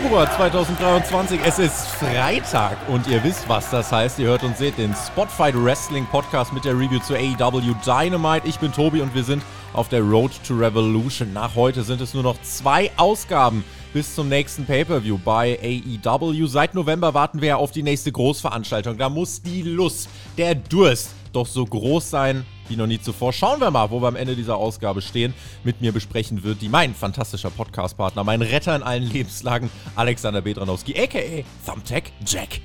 Februar 2023. Es ist Freitag und ihr wisst, was das heißt. Ihr hört und seht den Spotfight Wrestling Podcast mit der Review zu AEW Dynamite. Ich bin Tobi und wir sind auf der Road to Revolution. Nach heute sind es nur noch zwei Ausgaben bis zum nächsten Pay-Per-View bei AEW. Seit November warten wir auf die nächste Großveranstaltung. Da muss die Lust, der Durst doch so groß sein wie noch nie zuvor. Schauen wir mal, wo wir am Ende dieser Ausgabe stehen. Mit mir besprechen wird die mein fantastischer Podcast-Partner, mein Retter in allen Lebenslagen, Alexander Bedranowski, a.k.a. Thumbtack Jack.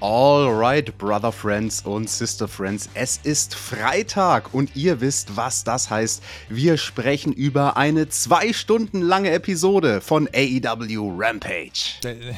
Alright, Brother Friends und Sister Friends, es ist Freitag und ihr wisst, was das heißt. Wir sprechen über eine zwei Stunden lange Episode von AEW Rampage.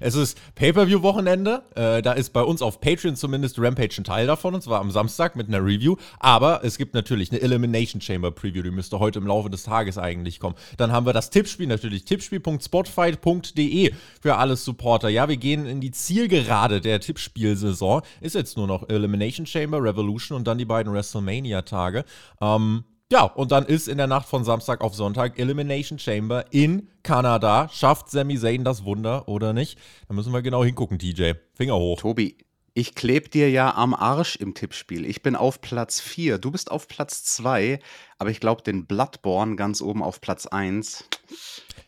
Es ist Pay-Per-View-Wochenende. Äh, da ist bei uns auf Patreon zumindest Rampage ein Teil davon, und zwar am Samstag mit einer Review. Aber es gibt natürlich eine Elimination Chamber Preview, die müsste heute im Laufe des Tages eigentlich kommen. Dann haben wir das Tippspiel natürlich, tippspiel.spotfight.de für alle Supporter. Ja, wir gehen in die Zielgerade der Tippspielsaison. Ist jetzt nur noch Elimination Chamber, Revolution und dann die beiden WrestleMania-Tage. Ähm, ja, und dann ist in der Nacht von Samstag auf Sonntag Elimination Chamber in Kanada. Schafft Sami Zayn das Wunder oder nicht? Da müssen wir genau hingucken, TJ. Finger hoch. Tobi, ich kleb dir ja am Arsch im Tippspiel. Ich bin auf Platz 4, du bist auf Platz 2, aber ich glaube, den Bloodborne ganz oben auf Platz 1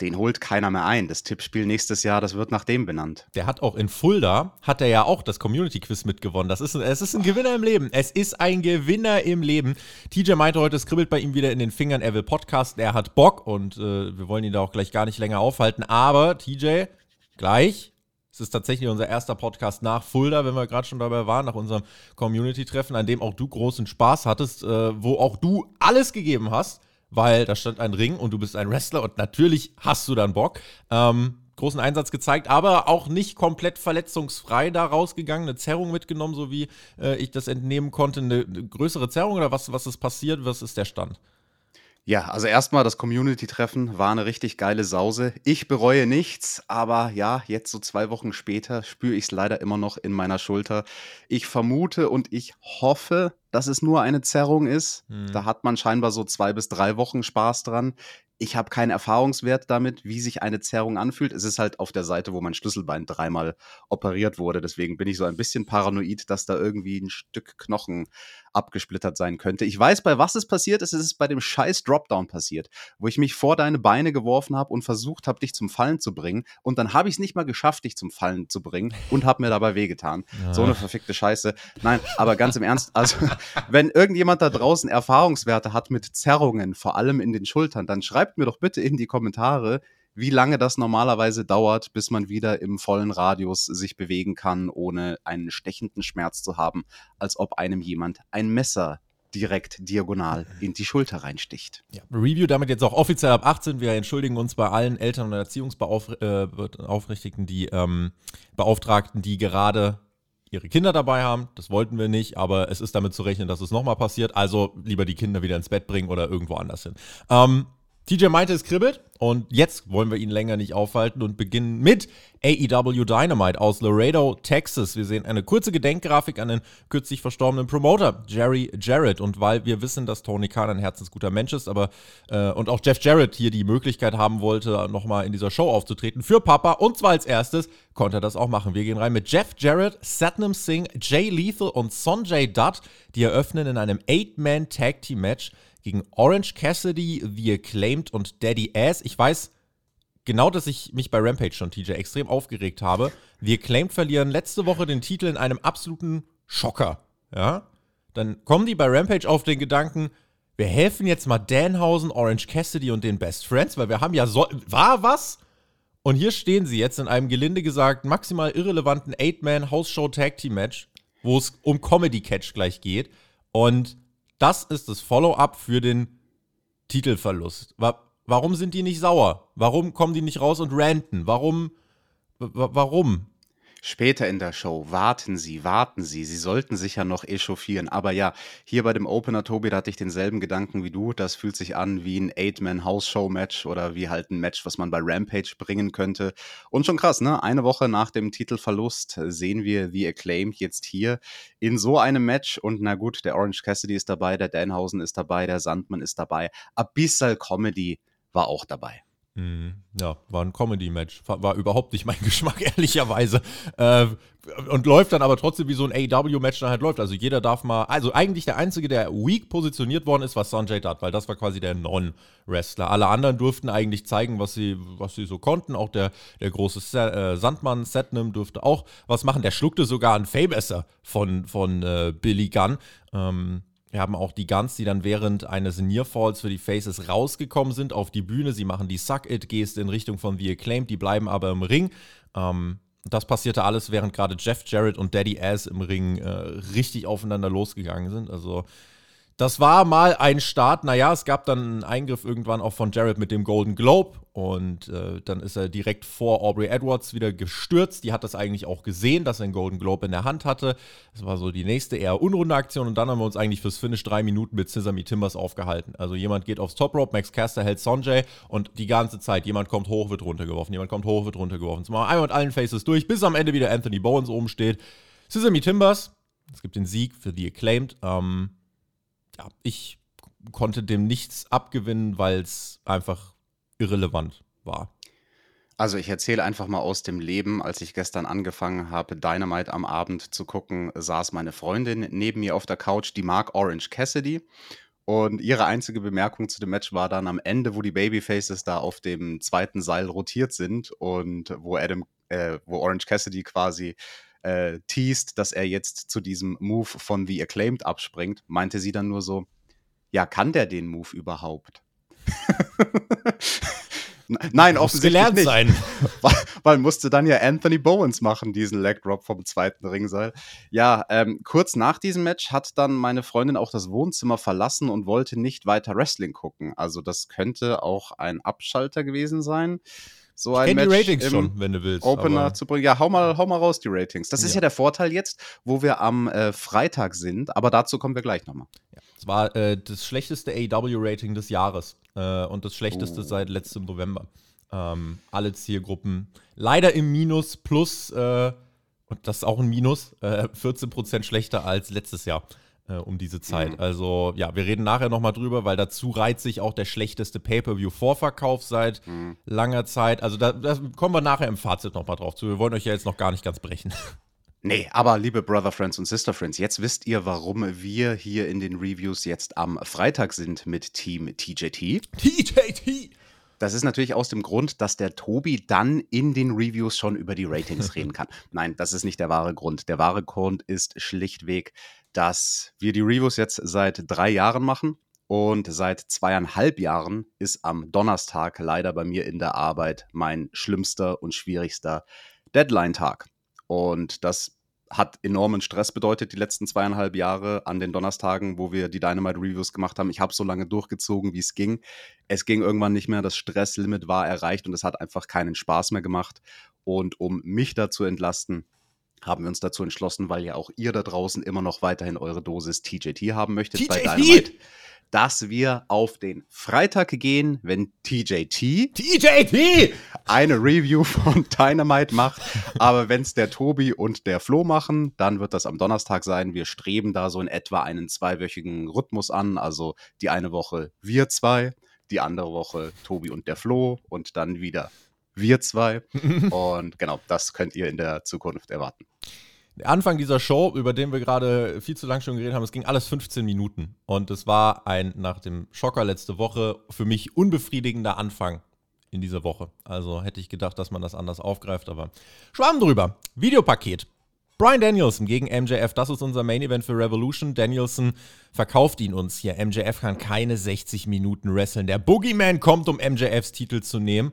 den holt keiner mehr ein. Das Tippspiel nächstes Jahr, das wird nach dem benannt. Der hat auch in Fulda, hat er ja auch das Community-Quiz mitgewonnen. Das ist, es ist ein Gewinner im Leben. Es ist ein Gewinner im Leben. TJ meinte heute, es kribbelt bei ihm wieder in den Fingern. Er will Podcast, er hat Bock und äh, wir wollen ihn da auch gleich gar nicht länger aufhalten. Aber TJ, gleich es ist tatsächlich unser erster Podcast nach Fulda, wenn wir gerade schon dabei waren, nach unserem Community-Treffen, an dem auch du großen Spaß hattest, äh, wo auch du alles gegeben hast weil da stand ein Ring und du bist ein Wrestler und natürlich hast du dann Bock. Ähm, großen Einsatz gezeigt, aber auch nicht komplett verletzungsfrei da rausgegangen, eine Zerrung mitgenommen, so wie äh, ich das entnehmen konnte. Eine, eine größere Zerrung oder was, was ist passiert? Was ist der Stand? Ja, also erstmal das Community-Treffen war eine richtig geile Sause. Ich bereue nichts, aber ja, jetzt so zwei Wochen später spüre ich es leider immer noch in meiner Schulter. Ich vermute und ich hoffe, dass es nur eine Zerrung ist. Mhm. Da hat man scheinbar so zwei bis drei Wochen Spaß dran. Ich habe keinen Erfahrungswert damit, wie sich eine Zerrung anfühlt. Es ist halt auf der Seite, wo mein Schlüsselbein dreimal operiert wurde. Deswegen bin ich so ein bisschen paranoid, dass da irgendwie ein Stück Knochen abgesplittert sein könnte. Ich weiß, bei was es passiert ist. Es ist bei dem scheiß Dropdown passiert, wo ich mich vor deine Beine geworfen habe und versucht habe, dich zum Fallen zu bringen. Und dann habe ich es nicht mal geschafft, dich zum Fallen zu bringen und habe mir dabei wehgetan. Ja. So eine verfickte Scheiße. Nein, aber ganz im Ernst, also wenn irgendjemand da draußen Erfahrungswerte hat mit Zerrungen, vor allem in den Schultern, dann schreibt mir doch bitte in die Kommentare, wie lange das normalerweise dauert, bis man wieder im vollen Radius sich bewegen kann, ohne einen stechenden Schmerz zu haben, als ob einem jemand ein Messer direkt diagonal in die Schulter reinsticht. Ja, Review damit jetzt auch offiziell ab 18. Wir entschuldigen uns bei allen Eltern und Erziehungsaufrichtigen, die ähm, Beauftragten, die gerade ihre Kinder dabei haben. Das wollten wir nicht, aber es ist damit zu rechnen, dass es nochmal passiert. Also lieber die Kinder wieder ins Bett bringen oder irgendwo anders hin. Ähm, TJ meinte, es kribbelt und jetzt wollen wir ihn länger nicht aufhalten und beginnen mit AEW Dynamite aus Laredo, Texas. Wir sehen eine kurze Gedenkgrafik an den kürzlich verstorbenen Promoter Jerry Jarrett und weil wir wissen, dass Tony Khan ein herzensguter Mensch ist, aber äh, und auch Jeff Jarrett hier die Möglichkeit haben wollte, nochmal in dieser Show aufzutreten für Papa und zwar als erstes konnte er das auch machen. Wir gehen rein mit Jeff Jarrett, Satnam Singh, Jay Lethal und Sonjay Dutt, die eröffnen in einem Eight-Man Tag Team Match gegen Orange Cassidy, The Acclaimed und Daddy Ass. Ich weiß genau, dass ich mich bei Rampage schon, TJ, extrem aufgeregt habe. The Acclaimed verlieren letzte Woche den Titel in einem absoluten Schocker. Ja? Dann kommen die bei Rampage auf den Gedanken, wir helfen jetzt mal Danhausen, Orange Cassidy und den Best Friends, weil wir haben ja so. War was? Und hier stehen sie jetzt in einem gelinde gesagt maximal irrelevanten Eight-Man-House-Show-Tag-Team-Match, wo es um Comedy-Catch gleich geht. Und das ist das Follow-up für den Titelverlust. Warum sind die nicht sauer? Warum kommen die nicht raus und ranten? Warum? Warum? Später in der Show. Warten Sie, warten Sie. Sie sollten sich ja noch echauffieren. Aber ja, hier bei dem Opener, Tobi, da hatte ich denselben Gedanken wie du. Das fühlt sich an wie ein Eight-Man-House-Show-Match oder wie halt ein Match, was man bei Rampage bringen könnte. Und schon krass, ne? Eine Woche nach dem Titelverlust sehen wir The Acclaimed jetzt hier in so einem Match. Und na gut, der Orange Cassidy ist dabei, der Danhausen ist dabei, der Sandmann ist dabei. Abyssal Comedy war auch dabei. Mhm. Ja, war ein Comedy-Match. War überhaupt nicht mein Geschmack, ehrlicherweise. Äh, und läuft dann aber trotzdem wie so ein AEW-Match dann halt läuft. Also jeder darf mal. Also eigentlich der Einzige, der weak positioniert worden ist, war Sanjay Dutt, weil das war quasi der Non-Wrestler. Alle anderen durften eigentlich zeigen, was sie, was sie so konnten. Auch der, der große Sa äh, Sandmann, Setnam, durfte auch was machen. Der schluckte sogar einen Fabesser von, von äh, Billy Gunn. Ähm, wir haben auch die Guns, die dann während eines Nearfalls für die Faces rausgekommen sind auf die Bühne. Sie machen die Suck-It-Geste in Richtung von The Acclaimed, die bleiben aber im Ring. Ähm, das passierte alles, während gerade Jeff Jarrett und Daddy Ass im Ring äh, richtig aufeinander losgegangen sind. Also das war mal ein Start. Naja, es gab dann einen Eingriff irgendwann auch von Jared mit dem Golden Globe und äh, dann ist er direkt vor Aubrey Edwards wieder gestürzt. Die hat das eigentlich auch gesehen, dass er einen Golden Globe in der Hand hatte. Das war so die nächste eher unrunde Aktion und dann haben wir uns eigentlich fürs Finish drei Minuten mit Sesame Timbers aufgehalten. Also jemand geht aufs Top Rope, Max Caster hält Sonjay und die ganze Zeit jemand kommt hoch, wird runtergeworfen, jemand kommt hoch, wird runtergeworfen. Zum einmal mit allen Faces durch, bis am Ende wieder Anthony Bowens oben steht. Sesame Timbers, es gibt den Sieg für The Acclaimed. Ähm, ja, ich konnte dem nichts abgewinnen, weil es einfach irrelevant war. Also ich erzähle einfach mal aus dem Leben. Als ich gestern angefangen habe, Dynamite am Abend zu gucken, saß meine Freundin neben mir auf der Couch, die mag Orange Cassidy. Und ihre einzige Bemerkung zu dem Match war dann am Ende, wo die Babyfaces da auf dem zweiten Seil rotiert sind und wo Adam, äh, wo Orange Cassidy quasi äh, teased, dass er jetzt zu diesem Move von The Acclaimed abspringt, meinte sie dann nur so, ja, kann der den Move überhaupt? Nein, Muss offensichtlich gelernt nicht. sein. Weil, weil, musste dann ja Anthony Bowens machen, diesen Leg Drop vom zweiten Ringseil. Ja, ähm, kurz nach diesem Match hat dann meine Freundin auch das Wohnzimmer verlassen und wollte nicht weiter Wrestling gucken. Also das könnte auch ein Abschalter gewesen sein so ein Match die Ratings schon, wenn du willst. Opener zu bringen. Ja, hau mal, hau mal raus die Ratings. Das ist ja der Vorteil jetzt, wo wir am äh, Freitag sind, aber dazu kommen wir gleich nochmal. Ja, es war äh, das schlechteste AW-Rating des Jahres äh, und das schlechteste oh. seit letztem November. Ähm, alle Zielgruppen leider im Minus plus, äh, und das ist auch ein Minus, 14% äh, schlechter als letztes Jahr äh, um diese Zeit. Mhm. Also ja, wir reden nachher nochmal drüber, weil dazu reiht sich auch der schlechteste Pay-Per-View-Vorverkauf seit mhm. langer Zeit. Also da, da, kommen wir nachher im Fazit nochmal drauf zu. Wir wollen euch ja jetzt noch gar nicht ganz brechen. Nee, aber liebe Brother Friends und Sister Friends, jetzt wisst ihr, warum wir hier in den Reviews jetzt am Freitag sind mit Team TJT. TJT! Das ist natürlich aus dem Grund, dass der Tobi dann in den Reviews schon über die Ratings reden kann. Nein, das ist nicht der wahre Grund. Der wahre Grund ist schlichtweg, dass wir die Reviews jetzt seit drei Jahren machen. Und seit zweieinhalb Jahren ist am Donnerstag leider bei mir in der Arbeit mein schlimmster und schwierigster Deadline-Tag. Und das hat enormen Stress bedeutet die letzten zweieinhalb Jahre an den Donnerstagen, wo wir die Dynamite Reviews gemacht haben. Ich habe so lange durchgezogen, wie es ging. Es ging irgendwann nicht mehr, das Stresslimit war erreicht und es hat einfach keinen Spaß mehr gemacht. Und um mich da zu entlasten, haben wir uns dazu entschlossen, weil ja auch ihr da draußen immer noch weiterhin eure Dosis TJT haben möchtet TJT! bei Dynamite, dass wir auf den Freitag gehen, wenn TJT TJT eine Review von Dynamite macht. Aber wenn es der Tobi und der Flo machen, dann wird das am Donnerstag sein. Wir streben da so in etwa einen zweiwöchigen Rhythmus an. Also die eine Woche wir zwei, die andere Woche Tobi und der Flo und dann wieder wir zwei. und genau, das könnt ihr in der Zukunft erwarten. Der Anfang dieser Show, über den wir gerade viel zu lang schon geredet haben, es ging alles 15 Minuten. Und es war ein nach dem Schocker letzte Woche für mich unbefriedigender Anfang in dieser Woche. Also hätte ich gedacht, dass man das anders aufgreift, aber schwamm drüber. Videopaket. Brian Danielson gegen MJF, das ist unser Main Event für Revolution. Danielson verkauft ihn uns hier. MJF kann keine 60 Minuten wresteln. Der Boogeyman kommt, um MJFs Titel zu nehmen.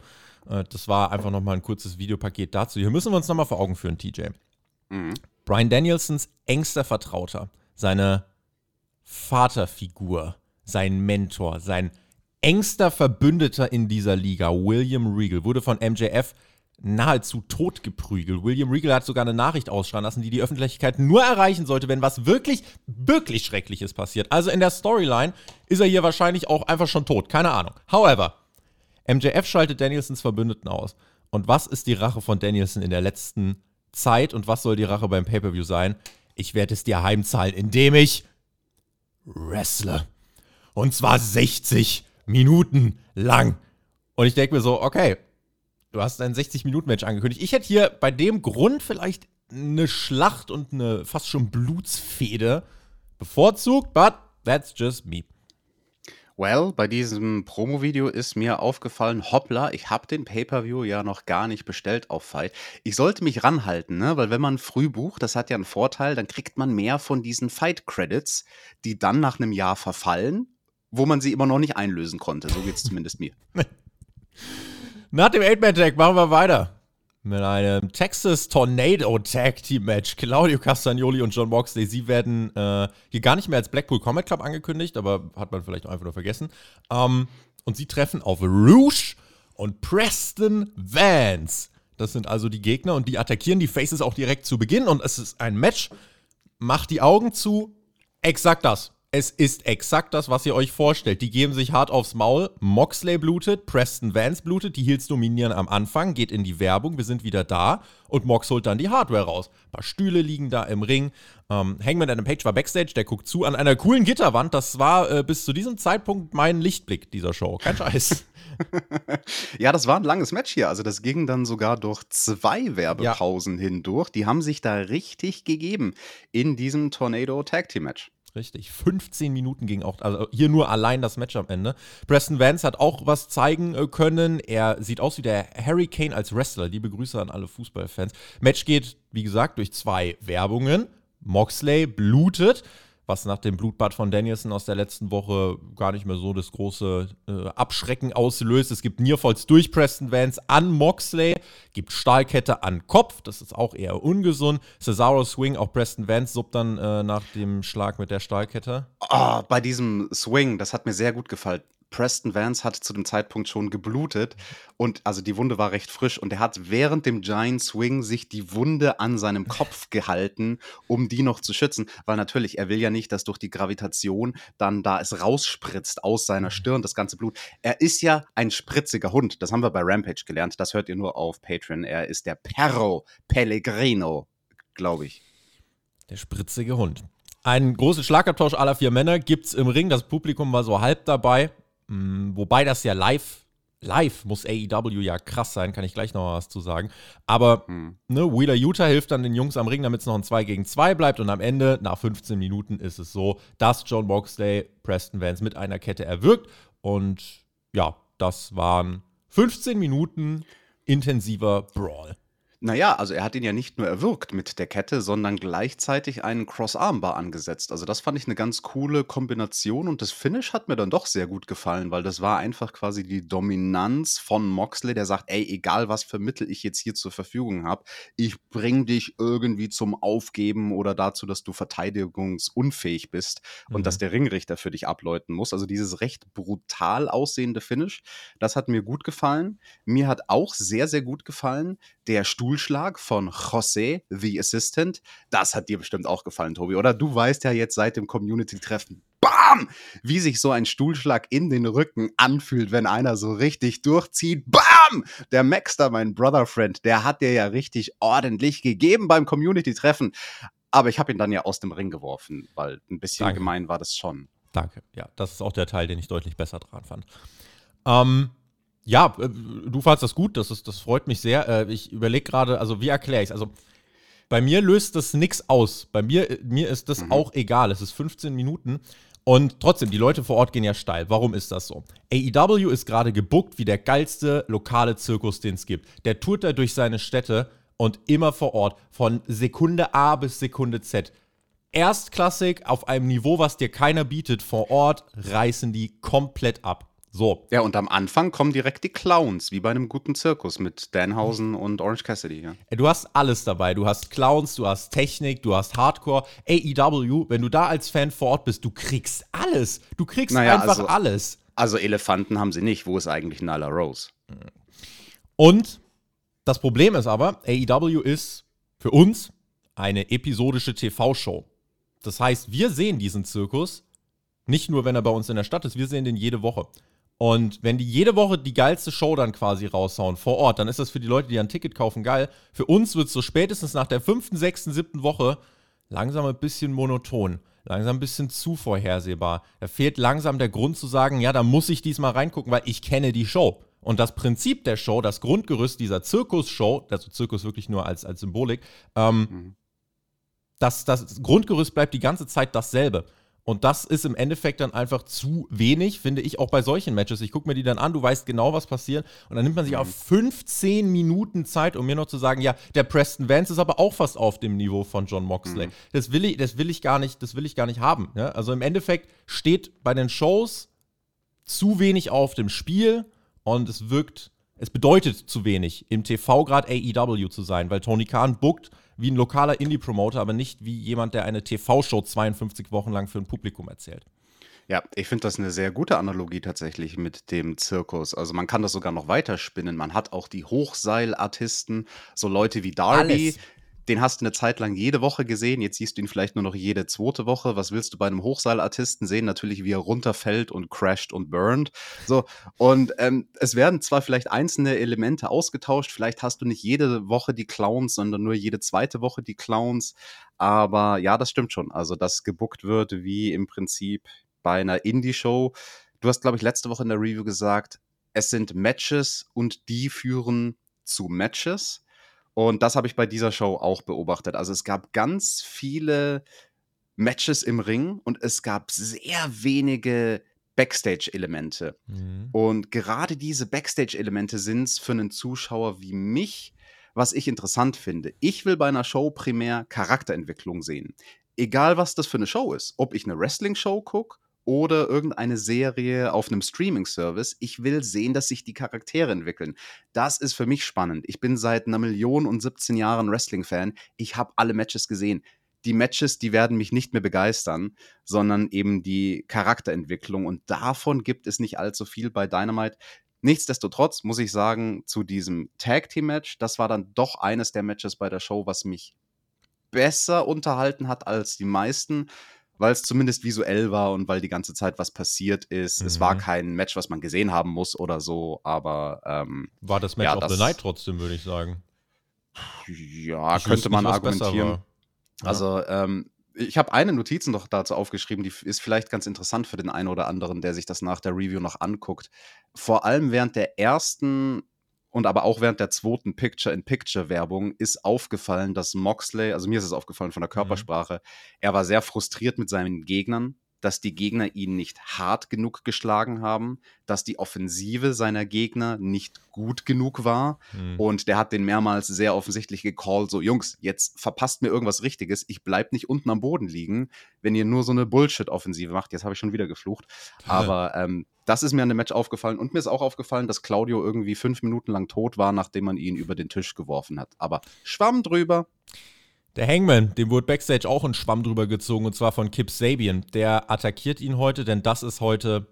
Äh, das war einfach nochmal ein kurzes Videopaket dazu. Hier müssen wir uns nochmal vor Augen führen, TJ. Mhm. Brian Danielsons engster Vertrauter, seine Vaterfigur, sein Mentor, sein engster Verbündeter in dieser Liga, William Regal, wurde von MJF nahezu totgeprügelt. William Regal hat sogar eine Nachricht ausschreien lassen, die die Öffentlichkeit nur erreichen sollte, wenn was wirklich, wirklich Schreckliches passiert. Also in der Storyline ist er hier wahrscheinlich auch einfach schon tot. Keine Ahnung. However, MJF schaltet Danielsons Verbündeten aus. Und was ist die Rache von Danielson in der letzten Zeit und was soll die Rache beim Pay-Per-View sein? Ich werde es dir heimzahlen, indem ich wrestle. Und zwar 60 Minuten lang. Und ich denke mir so, okay, du hast ein 60-Minuten-Match angekündigt. Ich hätte hier bei dem Grund vielleicht eine Schlacht und eine fast schon Blutsfehde bevorzugt, but that's just me. Well, bei diesem Promo-Video ist mir aufgefallen, hoppla, ich habe den Pay-Per-View ja noch gar nicht bestellt auf Fight. Ich sollte mich ranhalten, ne? weil wenn man früh bucht, das hat ja einen Vorteil, dann kriegt man mehr von diesen Fight-Credits, die dann nach einem Jahr verfallen, wo man sie immer noch nicht einlösen konnte. So geht es zumindest mir. Nach dem Eight-Man-Tag machen wir weiter mit einem Texas Tornado Tag Team Match. Claudio Castagnoli und John Moxley, sie werden äh, hier gar nicht mehr als Blackpool Combat Club angekündigt, aber hat man vielleicht einfach nur vergessen. Ähm, und sie treffen auf Rouge und Preston Vance. Das sind also die Gegner und die attackieren die Faces auch direkt zu Beginn und es ist ein Match. Macht die Augen zu. Exakt das. Es ist exakt das, was ihr euch vorstellt. Die geben sich hart aufs Maul. Moxley blutet, Preston Vance blutet, die Heels dominieren am Anfang, geht in die Werbung, wir sind wieder da und Mox holt dann die Hardware raus. Ein paar Stühle liegen da im Ring. Ähm, Hangman Adam Page war Backstage, der guckt zu an einer coolen Gitterwand. Das war äh, bis zu diesem Zeitpunkt mein Lichtblick dieser Show. Kein Scheiß. ja, das war ein langes Match hier. Also das ging dann sogar durch zwei Werbepausen ja. hindurch. Die haben sich da richtig gegeben in diesem Tornado Tag Team Match. Richtig. 15 Minuten ging auch, also hier nur allein das Match am Ende. Preston Vance hat auch was zeigen äh, können. Er sieht aus wie der Harry Kane als Wrestler. Liebe Grüße an alle Fußballfans. Match geht, wie gesagt, durch zwei Werbungen. Moxley blutet was nach dem Blutbad von Danielson aus der letzten Woche gar nicht mehr so das große äh, Abschrecken auslöst. Es gibt Nearfalls durch Preston Vance an Moxley, gibt Stahlkette an Kopf, das ist auch eher ungesund. Cesaro Swing, auch Preston Vance suppt dann äh, nach dem Schlag mit der Stahlkette. Oh, bei diesem Swing, das hat mir sehr gut gefallen. Preston Vance hat zu dem Zeitpunkt schon geblutet und also die Wunde war recht frisch und er hat während dem Giant Swing sich die Wunde an seinem Kopf gehalten, um die noch zu schützen, weil natürlich er will ja nicht, dass durch die Gravitation dann da es rausspritzt aus seiner Stirn das ganze Blut. Er ist ja ein spritziger Hund, das haben wir bei Rampage gelernt, das hört ihr nur auf Patreon. Er ist der Perro Pellegrino, glaube ich. Der spritzige Hund. Ein großer Schlagabtausch aller vier Männer gibt es im Ring. Das Publikum war so halb dabei. Mm, wobei das ja live, live muss AEW ja krass sein, kann ich gleich noch was zu sagen. Aber hm. ne, Wheeler Utah hilft dann den Jungs am Ring, damit es noch ein 2 gegen 2 bleibt. Und am Ende, nach 15 Minuten, ist es so, dass John Boxley Preston Vance mit einer Kette erwürgt. Und ja, das waren 15 Minuten intensiver Brawl. Naja, also er hat ihn ja nicht nur erwürgt mit der Kette, sondern gleichzeitig einen Cross-Armbar angesetzt. Also das fand ich eine ganz coole Kombination und das Finish hat mir dann doch sehr gut gefallen, weil das war einfach quasi die Dominanz von Moxley, der sagt, ey, egal was für Mittel ich jetzt hier zur Verfügung habe, ich bring dich irgendwie zum Aufgeben oder dazu, dass du verteidigungsunfähig bist und dass mhm. der Ringrichter für dich abläuten muss. Also dieses recht brutal aussehende Finish, das hat mir gut gefallen. Mir hat auch sehr, sehr gut gefallen der Stuhl Stuhlschlag von José, The Assistant. Das hat dir bestimmt auch gefallen, Tobi, oder? Du weißt ja jetzt seit dem Community-Treffen, bam, wie sich so ein Stuhlschlag in den Rücken anfühlt, wenn einer so richtig durchzieht. Bam! Der Maxter, mein Brother-Friend, der hat dir ja richtig ordentlich gegeben beim Community-Treffen. Aber ich habe ihn dann ja aus dem Ring geworfen, weil ein bisschen Danke. gemein war das schon. Danke. Ja, das ist auch der Teil, den ich deutlich besser dran fand. Ähm, ja, äh, du fandest das gut, das, ist, das freut mich sehr. Äh, ich überlege gerade, also wie erkläre ich es? Also bei mir löst das nichts aus. Bei mir, äh, mir ist das mhm. auch egal. Es ist 15 Minuten. Und trotzdem, die Leute vor Ort gehen ja steil. Warum ist das so? AEW ist gerade gebuckt wie der geilste lokale Zirkus, den es gibt. Der tourt da durch seine Städte und immer vor Ort. Von Sekunde A bis Sekunde Z. Erstklassig auf einem Niveau, was dir keiner bietet, vor Ort reißen die komplett ab. So. Ja, und am Anfang kommen direkt die Clowns, wie bei einem guten Zirkus mit Danhausen und Orange Cassidy. Ja. Du hast alles dabei. Du hast Clowns, du hast Technik, du hast Hardcore. AEW, wenn du da als Fan vor Ort bist, du kriegst alles. Du kriegst naja, einfach also, alles. Also Elefanten haben sie nicht. Wo ist eigentlich Nyla Rose? Und Das Problem ist aber, AEW ist für uns eine episodische TV-Show. Das heißt, wir sehen diesen Zirkus nicht nur, wenn er bei uns in der Stadt ist, wir sehen den jede Woche. Und wenn die jede Woche die geilste Show dann quasi raushauen vor Ort, dann ist das für die Leute, die ein Ticket kaufen, geil. Für uns wird es so spätestens nach der fünften, sechsten, siebten Woche langsam ein bisschen monoton, langsam ein bisschen zu vorhersehbar. Da fehlt langsam der Grund zu sagen, ja, da muss ich diesmal reingucken, weil ich kenne die Show. Und das Prinzip der Show, das Grundgerüst dieser Zirkusshow, also Zirkus wirklich nur als, als Symbolik, ähm, mhm. das, das Grundgerüst bleibt die ganze Zeit dasselbe. Und das ist im Endeffekt dann einfach zu wenig, finde ich, auch bei solchen Matches. Ich gucke mir die dann an, du weißt genau, was passiert. Und dann nimmt man sich mhm. auf 15 Minuten Zeit, um mir noch zu sagen, ja, der Preston Vance ist aber auch fast auf dem Niveau von John Moxley. Mhm. Das, will ich, das will ich gar nicht, das will ich gar nicht haben. Ja? Also im Endeffekt steht bei den Shows zu wenig auf dem Spiel und es wirkt, es bedeutet zu wenig, im TV gerade AEW zu sein, weil Tony Khan bookt wie ein lokaler Indie-Promoter, aber nicht wie jemand, der eine TV-Show 52 Wochen lang für ein Publikum erzählt. Ja, ich finde das eine sehr gute Analogie tatsächlich mit dem Zirkus. Also man kann das sogar noch weiter spinnen. Man hat auch die Hochseilartisten, so Leute wie Darby, Alles den hast du eine Zeit lang jede Woche gesehen, jetzt siehst du ihn vielleicht nur noch jede zweite Woche. Was willst du bei einem Hochseilartisten sehen? Natürlich, wie er runterfällt und crasht und burnt. So, und ähm, es werden zwar vielleicht einzelne Elemente ausgetauscht, vielleicht hast du nicht jede Woche die Clowns, sondern nur jede zweite Woche die Clowns. Aber ja, das stimmt schon. Also, dass gebuckt wird wie im Prinzip bei einer Indie-Show. Du hast, glaube ich, letzte Woche in der Review gesagt, es sind Matches und die führen zu Matches. Und das habe ich bei dieser Show auch beobachtet. Also es gab ganz viele Matches im Ring und es gab sehr wenige Backstage-Elemente. Mhm. Und gerade diese Backstage-Elemente sind es für einen Zuschauer wie mich, was ich interessant finde. Ich will bei einer Show primär Charakterentwicklung sehen. Egal, was das für eine Show ist. Ob ich eine Wrestling-Show gucke oder irgendeine Serie auf einem Streaming-Service. Ich will sehen, dass sich die Charaktere entwickeln. Das ist für mich spannend. Ich bin seit einer Million und 17 Jahren Wrestling-Fan. Ich habe alle Matches gesehen. Die Matches, die werden mich nicht mehr begeistern, sondern eben die Charakterentwicklung. Und davon gibt es nicht allzu viel bei Dynamite. Nichtsdestotrotz muss ich sagen, zu diesem Tag Team Match, das war dann doch eines der Matches bei der Show, was mich besser unterhalten hat als die meisten weil es zumindest visuell war und weil die ganze Zeit was passiert ist. Mhm. Es war mhm. kein Match, was man gesehen haben muss oder so, aber ähm, war das Match ja, of das, the Night trotzdem, würde ich sagen. Ja, ich könnte man argumentieren. Ja. Also ähm, ich habe eine Notiz noch dazu aufgeschrieben, die ist vielleicht ganz interessant für den einen oder anderen, der sich das nach der Review noch anguckt. Vor allem während der ersten und aber auch während der zweiten Picture-in-Picture-Werbung ist aufgefallen, dass Moxley, also mir ist es aufgefallen von der mhm. Körpersprache, mhm. er war sehr frustriert mit seinen Gegnern, dass die Gegner ihn nicht hart genug geschlagen haben, dass die Offensive seiner Gegner nicht gut genug war. Mhm. Und der hat den mehrmals sehr offensichtlich gecallt, so Jungs, jetzt verpasst mir irgendwas Richtiges, ich bleib nicht unten am Boden liegen, wenn ihr nur so eine Bullshit-Offensive macht. Jetzt habe ich schon wieder geflucht. Aber ähm, das ist mir an dem Match aufgefallen. Und mir ist auch aufgefallen, dass Claudio irgendwie fünf Minuten lang tot war, nachdem man ihn über den Tisch geworfen hat. Aber Schwamm drüber. Der Hangman, dem wurde Backstage auch ein Schwamm drüber gezogen, und zwar von Kip Sabian. Der attackiert ihn heute, denn das ist heute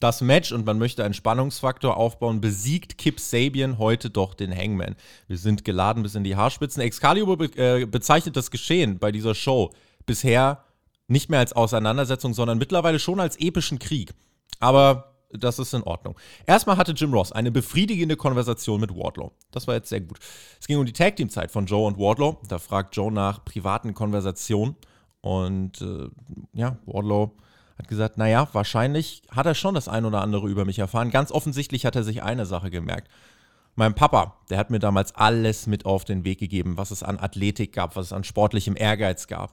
das Match und man möchte einen Spannungsfaktor aufbauen, besiegt Kip Sabian heute doch den Hangman. Wir sind geladen bis in die Haarspitzen. Excalibur be äh, bezeichnet das Geschehen bei dieser Show bisher nicht mehr als Auseinandersetzung, sondern mittlerweile schon als epischen Krieg. Aber das ist in Ordnung. Erstmal hatte Jim Ross eine befriedigende Konversation mit Wardlow. Das war jetzt sehr gut. Es ging um die Tag Team Zeit von Joe und Wardlow. Da fragt Joe nach privaten Konversationen und äh, ja, Wardlow hat gesagt, naja, wahrscheinlich hat er schon das ein oder andere über mich erfahren. Ganz offensichtlich hat er sich eine Sache gemerkt. Mein Papa, der hat mir damals alles mit auf den Weg gegeben, was es an Athletik gab, was es an sportlichem Ehrgeiz gab.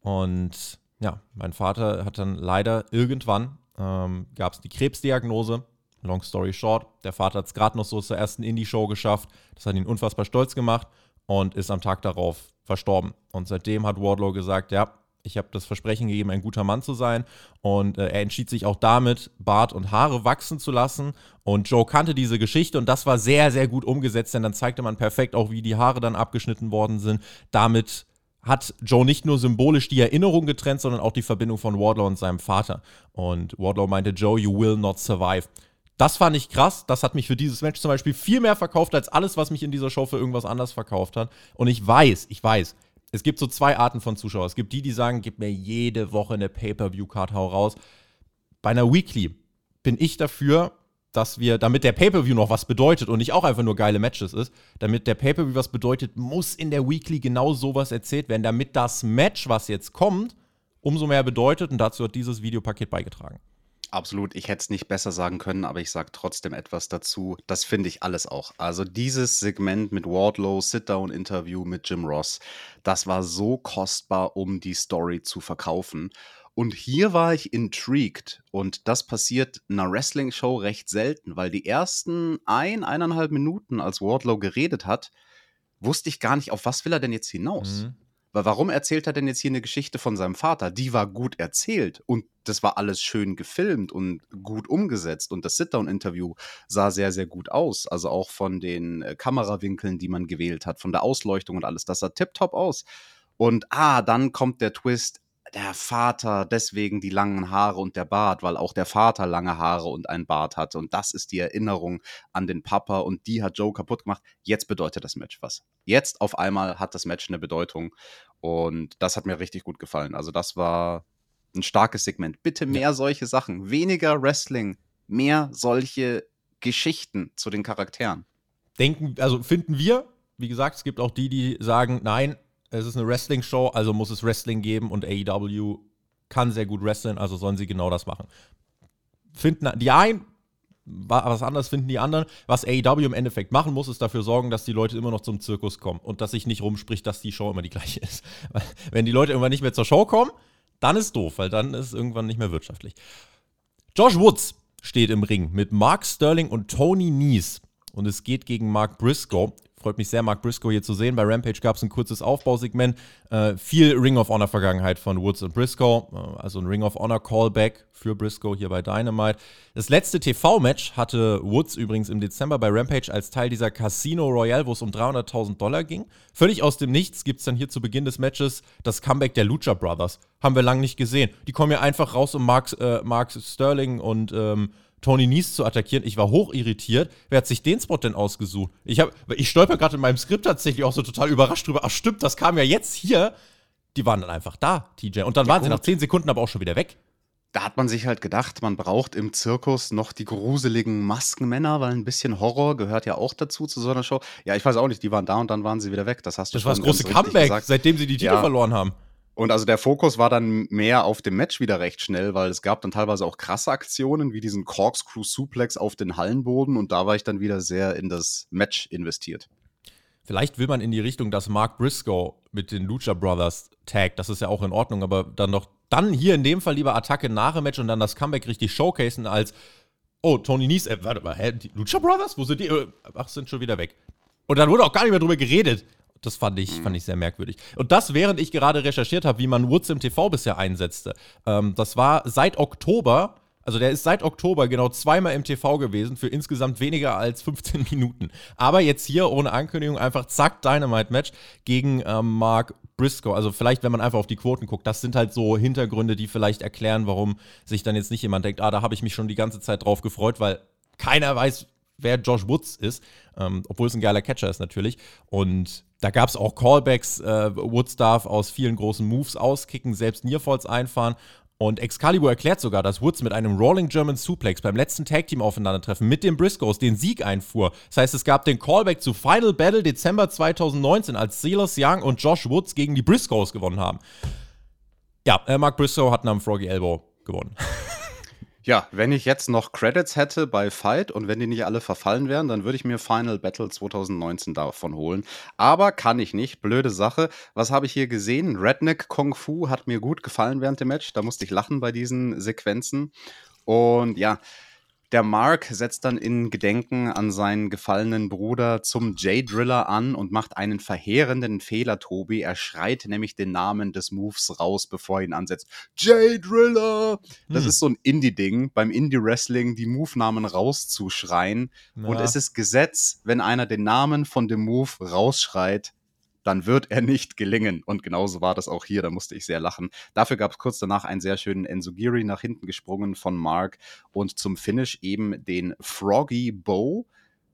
Und ja, mein Vater hat dann leider irgendwann ähm, gab es die Krebsdiagnose. Long story short, der Vater hat es gerade noch so zur ersten Indie-Show geschafft. Das hat ihn unfassbar stolz gemacht und ist am Tag darauf verstorben. Und seitdem hat Wardlow gesagt, ja, ich habe das Versprechen gegeben, ein guter Mann zu sein. Und äh, er entschied sich auch damit, Bart und Haare wachsen zu lassen. Und Joe kannte diese Geschichte und das war sehr, sehr gut umgesetzt, denn dann zeigte man perfekt auch, wie die Haare dann abgeschnitten worden sind. Damit hat Joe nicht nur symbolisch die Erinnerung getrennt, sondern auch die Verbindung von Wardlow und seinem Vater. Und Wardlow meinte, Joe, you will not survive. Das fand ich krass. Das hat mich für dieses Match zum Beispiel viel mehr verkauft als alles, was mich in dieser Show für irgendwas anders verkauft hat. Und ich weiß, ich weiß, es gibt so zwei Arten von Zuschauern. Es gibt die, die sagen, gib mir jede Woche eine Pay-Per-View-Card, hau raus. Bei einer Weekly bin ich dafür, dass wir, damit der Pay-Per-View noch was bedeutet und nicht auch einfach nur geile Matches ist, damit der Pay-Per-View was bedeutet, muss in der Weekly genau sowas erzählt werden, damit das Match, was jetzt kommt, umso mehr bedeutet und dazu hat dieses Videopaket beigetragen. Absolut, ich hätte es nicht besser sagen können, aber ich sage trotzdem etwas dazu. Das finde ich alles auch. Also dieses Segment mit Wardlow, Sit-Down-Interview mit Jim Ross, das war so kostbar, um die Story zu verkaufen. Und hier war ich intrigued und das passiert in einer Wrestling-Show recht selten, weil die ersten ein, eineinhalb Minuten, als Wardlow geredet hat, wusste ich gar nicht, auf was will er denn jetzt hinaus. Mhm. Weil warum erzählt er denn jetzt hier eine Geschichte von seinem Vater? Die war gut erzählt und das war alles schön gefilmt und gut umgesetzt und das Sit-Down-Interview sah sehr, sehr gut aus. Also auch von den äh, Kamerawinkeln, die man gewählt hat, von der Ausleuchtung und alles. Das sah tipptopp aus. Und ah, dann kommt der Twist der Vater deswegen die langen Haare und der Bart, weil auch der Vater lange Haare und ein Bart hatte. Und das ist die Erinnerung an den Papa und die hat Joe kaputt gemacht. Jetzt bedeutet das Match was. Jetzt auf einmal hat das Match eine Bedeutung und das hat mir richtig gut gefallen. Also das war ein starkes Segment. Bitte mehr ja. solche Sachen. Weniger Wrestling, mehr solche Geschichten zu den Charakteren. Denken, also finden wir, wie gesagt, es gibt auch die, die sagen, nein, es ist eine Wrestling-Show, also muss es Wrestling geben und AEW kann sehr gut wrestlen, also sollen sie genau das machen. Finden die einen, was anderes finden die anderen. Was AEW im Endeffekt machen muss, ist dafür sorgen, dass die Leute immer noch zum Zirkus kommen und dass sich nicht rumspricht, dass die Show immer die gleiche ist. Wenn die Leute irgendwann nicht mehr zur Show kommen, dann ist doof, weil dann ist es irgendwann nicht mehr wirtschaftlich. Josh Woods steht im Ring mit Mark Sterling und Tony Nies und es geht gegen Mark Briscoe. Freut mich sehr, Mark Briscoe hier zu sehen. Bei Rampage gab es ein kurzes Aufbausegment. Äh, viel Ring of Honor Vergangenheit von Woods und Briscoe. Äh, also ein Ring of Honor Callback für Briscoe hier bei Dynamite. Das letzte TV-Match hatte Woods übrigens im Dezember bei Rampage als Teil dieser Casino Royale, wo es um 300.000 Dollar ging. Völlig aus dem Nichts gibt es dann hier zu Beginn des Matches das Comeback der Lucha Brothers. Haben wir lange nicht gesehen. Die kommen ja einfach raus, um Mark, äh, Mark Sterling und ähm, Tony Nies zu attackieren. Ich war hoch irritiert. Wer hat sich den Spot denn ausgesucht? Ich, hab, ich stolper gerade in meinem Skript tatsächlich auch so total überrascht drüber. Ach stimmt, das kam ja jetzt hier. Die waren dann einfach da, TJ. Und dann ja, waren gut. sie nach 10 Sekunden aber auch schon wieder weg. Da hat man sich halt gedacht, man braucht im Zirkus noch die gruseligen Maskenmänner, weil ein bisschen Horror gehört ja auch dazu zu so einer Show. Ja, ich weiß auch nicht, die waren da und dann waren sie wieder weg. Das hast du Das war das große Comeback, seitdem sie die Titel ja. verloren haben. Und also der Fokus war dann mehr auf dem Match wieder recht schnell, weil es gab dann teilweise auch krasse Aktionen, wie diesen Corkscrew Suplex auf den Hallenboden und da war ich dann wieder sehr in das Match investiert. Vielleicht will man in die Richtung, dass Mark Briscoe mit den Lucha Brothers taggt, das ist ja auch in Ordnung, aber dann noch, dann hier in dem Fall lieber Attacke nach dem Match und dann das Comeback richtig showcasen als, oh, Tony Nies, äh, warte mal, hä, die Lucha Brothers? Wo sind die? Äh, ach, sind schon wieder weg. Und dann wurde auch gar nicht mehr drüber geredet. Das fand ich, fand ich sehr merkwürdig. Und das, während ich gerade recherchiert habe, wie man Woods im TV bisher einsetzte. Ähm, das war seit Oktober, also der ist seit Oktober genau zweimal im TV gewesen, für insgesamt weniger als 15 Minuten. Aber jetzt hier ohne Ankündigung einfach zack, Dynamite-Match gegen ähm, Mark Briscoe. Also vielleicht, wenn man einfach auf die Quoten guckt, das sind halt so Hintergründe, die vielleicht erklären, warum sich dann jetzt nicht jemand denkt, ah, da habe ich mich schon die ganze Zeit drauf gefreut, weil keiner weiß, wer Josh Woods ist, ähm, obwohl es ein geiler Catcher ist natürlich. Und da gab es auch Callbacks. Äh, Woods darf aus vielen großen Moves auskicken, selbst Nearfalls einfahren. Und Excalibur erklärt sogar, dass Woods mit einem Rolling German Suplex beim letzten Tag Team Aufeinandertreffen mit den Briscoes den Sieg einfuhr. Das heißt, es gab den Callback zu Final Battle Dezember 2019, als Silas Young und Josh Woods gegen die Briscoes gewonnen haben. Ja, äh, Mark Briscoe hat am Froggy Elbow gewonnen. Ja, wenn ich jetzt noch Credits hätte bei Fight und wenn die nicht alle verfallen wären, dann würde ich mir Final Battle 2019 davon holen. Aber kann ich nicht. Blöde Sache. Was habe ich hier gesehen? Redneck Kung Fu hat mir gut gefallen während dem Match. Da musste ich lachen bei diesen Sequenzen. Und ja, der Mark setzt dann in Gedenken an seinen gefallenen Bruder zum J-Driller an und macht einen verheerenden Fehler, Tobi. Er schreit nämlich den Namen des Moves raus, bevor er ihn ansetzt. J-Driller! Das hm. ist so ein Indie-Ding, beim Indie-Wrestling die Move-Namen rauszuschreien. Ja. Und es ist Gesetz, wenn einer den Namen von dem Move rausschreit, dann wird er nicht gelingen. Und genauso war das auch hier, da musste ich sehr lachen. Dafür gab es kurz danach einen sehr schönen Enzugiri nach hinten gesprungen von Mark und zum Finish eben den Froggy Bow.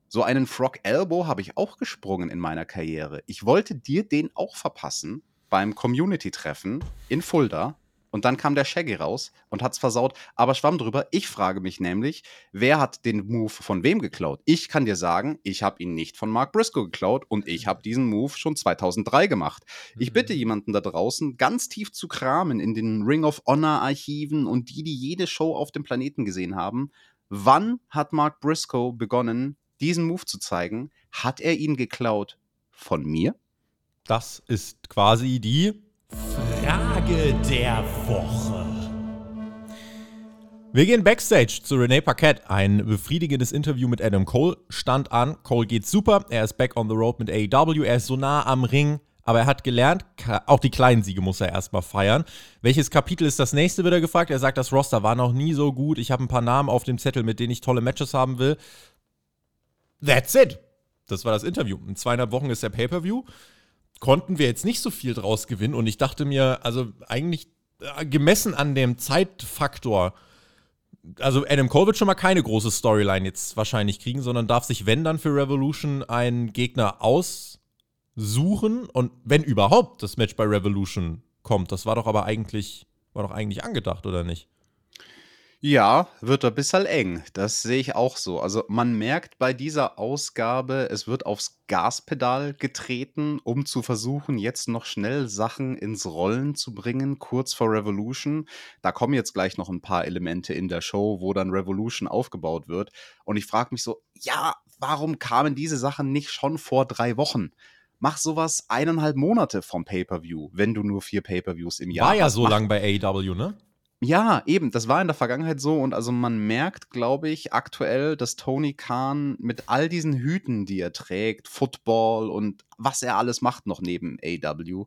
So einen Frog Elbow habe ich auch gesprungen in meiner Karriere. Ich wollte dir den auch verpassen beim Community-Treffen in Fulda. Und dann kam der Shaggy raus und hat's versaut. Aber schwamm drüber. Ich frage mich nämlich, wer hat den Move von wem geklaut? Ich kann dir sagen, ich habe ihn nicht von Mark Briscoe geklaut und ich habe diesen Move schon 2003 gemacht. Ich bitte mhm. jemanden da draußen, ganz tief zu kramen in den Ring of Honor Archiven und die, die jede Show auf dem Planeten gesehen haben. Wann hat Mark Briscoe begonnen, diesen Move zu zeigen? Hat er ihn geklaut von mir? Das ist quasi die Frage der Woche. Wir gehen backstage zu Renee Paquette. Ein befriedigendes Interview mit Adam Cole stand an. Cole geht super. Er ist back on the road mit AEW. Er ist so nah am Ring. Aber er hat gelernt, auch die kleinen Siege muss er erstmal feiern. Welches Kapitel ist das nächste, wird er gefragt. Er sagt, das Roster war noch nie so gut. Ich habe ein paar Namen auf dem Zettel, mit denen ich tolle Matches haben will. That's it. Das war das Interview. In zweieinhalb Wochen ist der Pay-Per-View konnten wir jetzt nicht so viel draus gewinnen. Und ich dachte mir, also eigentlich äh, gemessen an dem Zeitfaktor, also Adam Cole wird schon mal keine große Storyline jetzt wahrscheinlich kriegen, sondern darf sich, wenn dann für Revolution, einen Gegner aussuchen. Und wenn überhaupt das Match bei Revolution kommt, das war doch aber eigentlich, war doch eigentlich angedacht, oder nicht? Ja, wird ein bisschen eng. Das sehe ich auch so. Also man merkt bei dieser Ausgabe, es wird aufs Gaspedal getreten, um zu versuchen, jetzt noch schnell Sachen ins Rollen zu bringen, kurz vor Revolution. Da kommen jetzt gleich noch ein paar Elemente in der Show, wo dann Revolution aufgebaut wird. Und ich frage mich so, ja, warum kamen diese Sachen nicht schon vor drei Wochen? Mach sowas eineinhalb Monate vom Pay-Per-View, wenn du nur vier Pay-Per-Views im Jahr War ja hast. so Mach lang bei AEW, ne? Ja, eben, das war in der Vergangenheit so und also man merkt, glaube ich, aktuell, dass Tony Khan mit all diesen Hüten, die er trägt, Football und was er alles macht noch neben AW,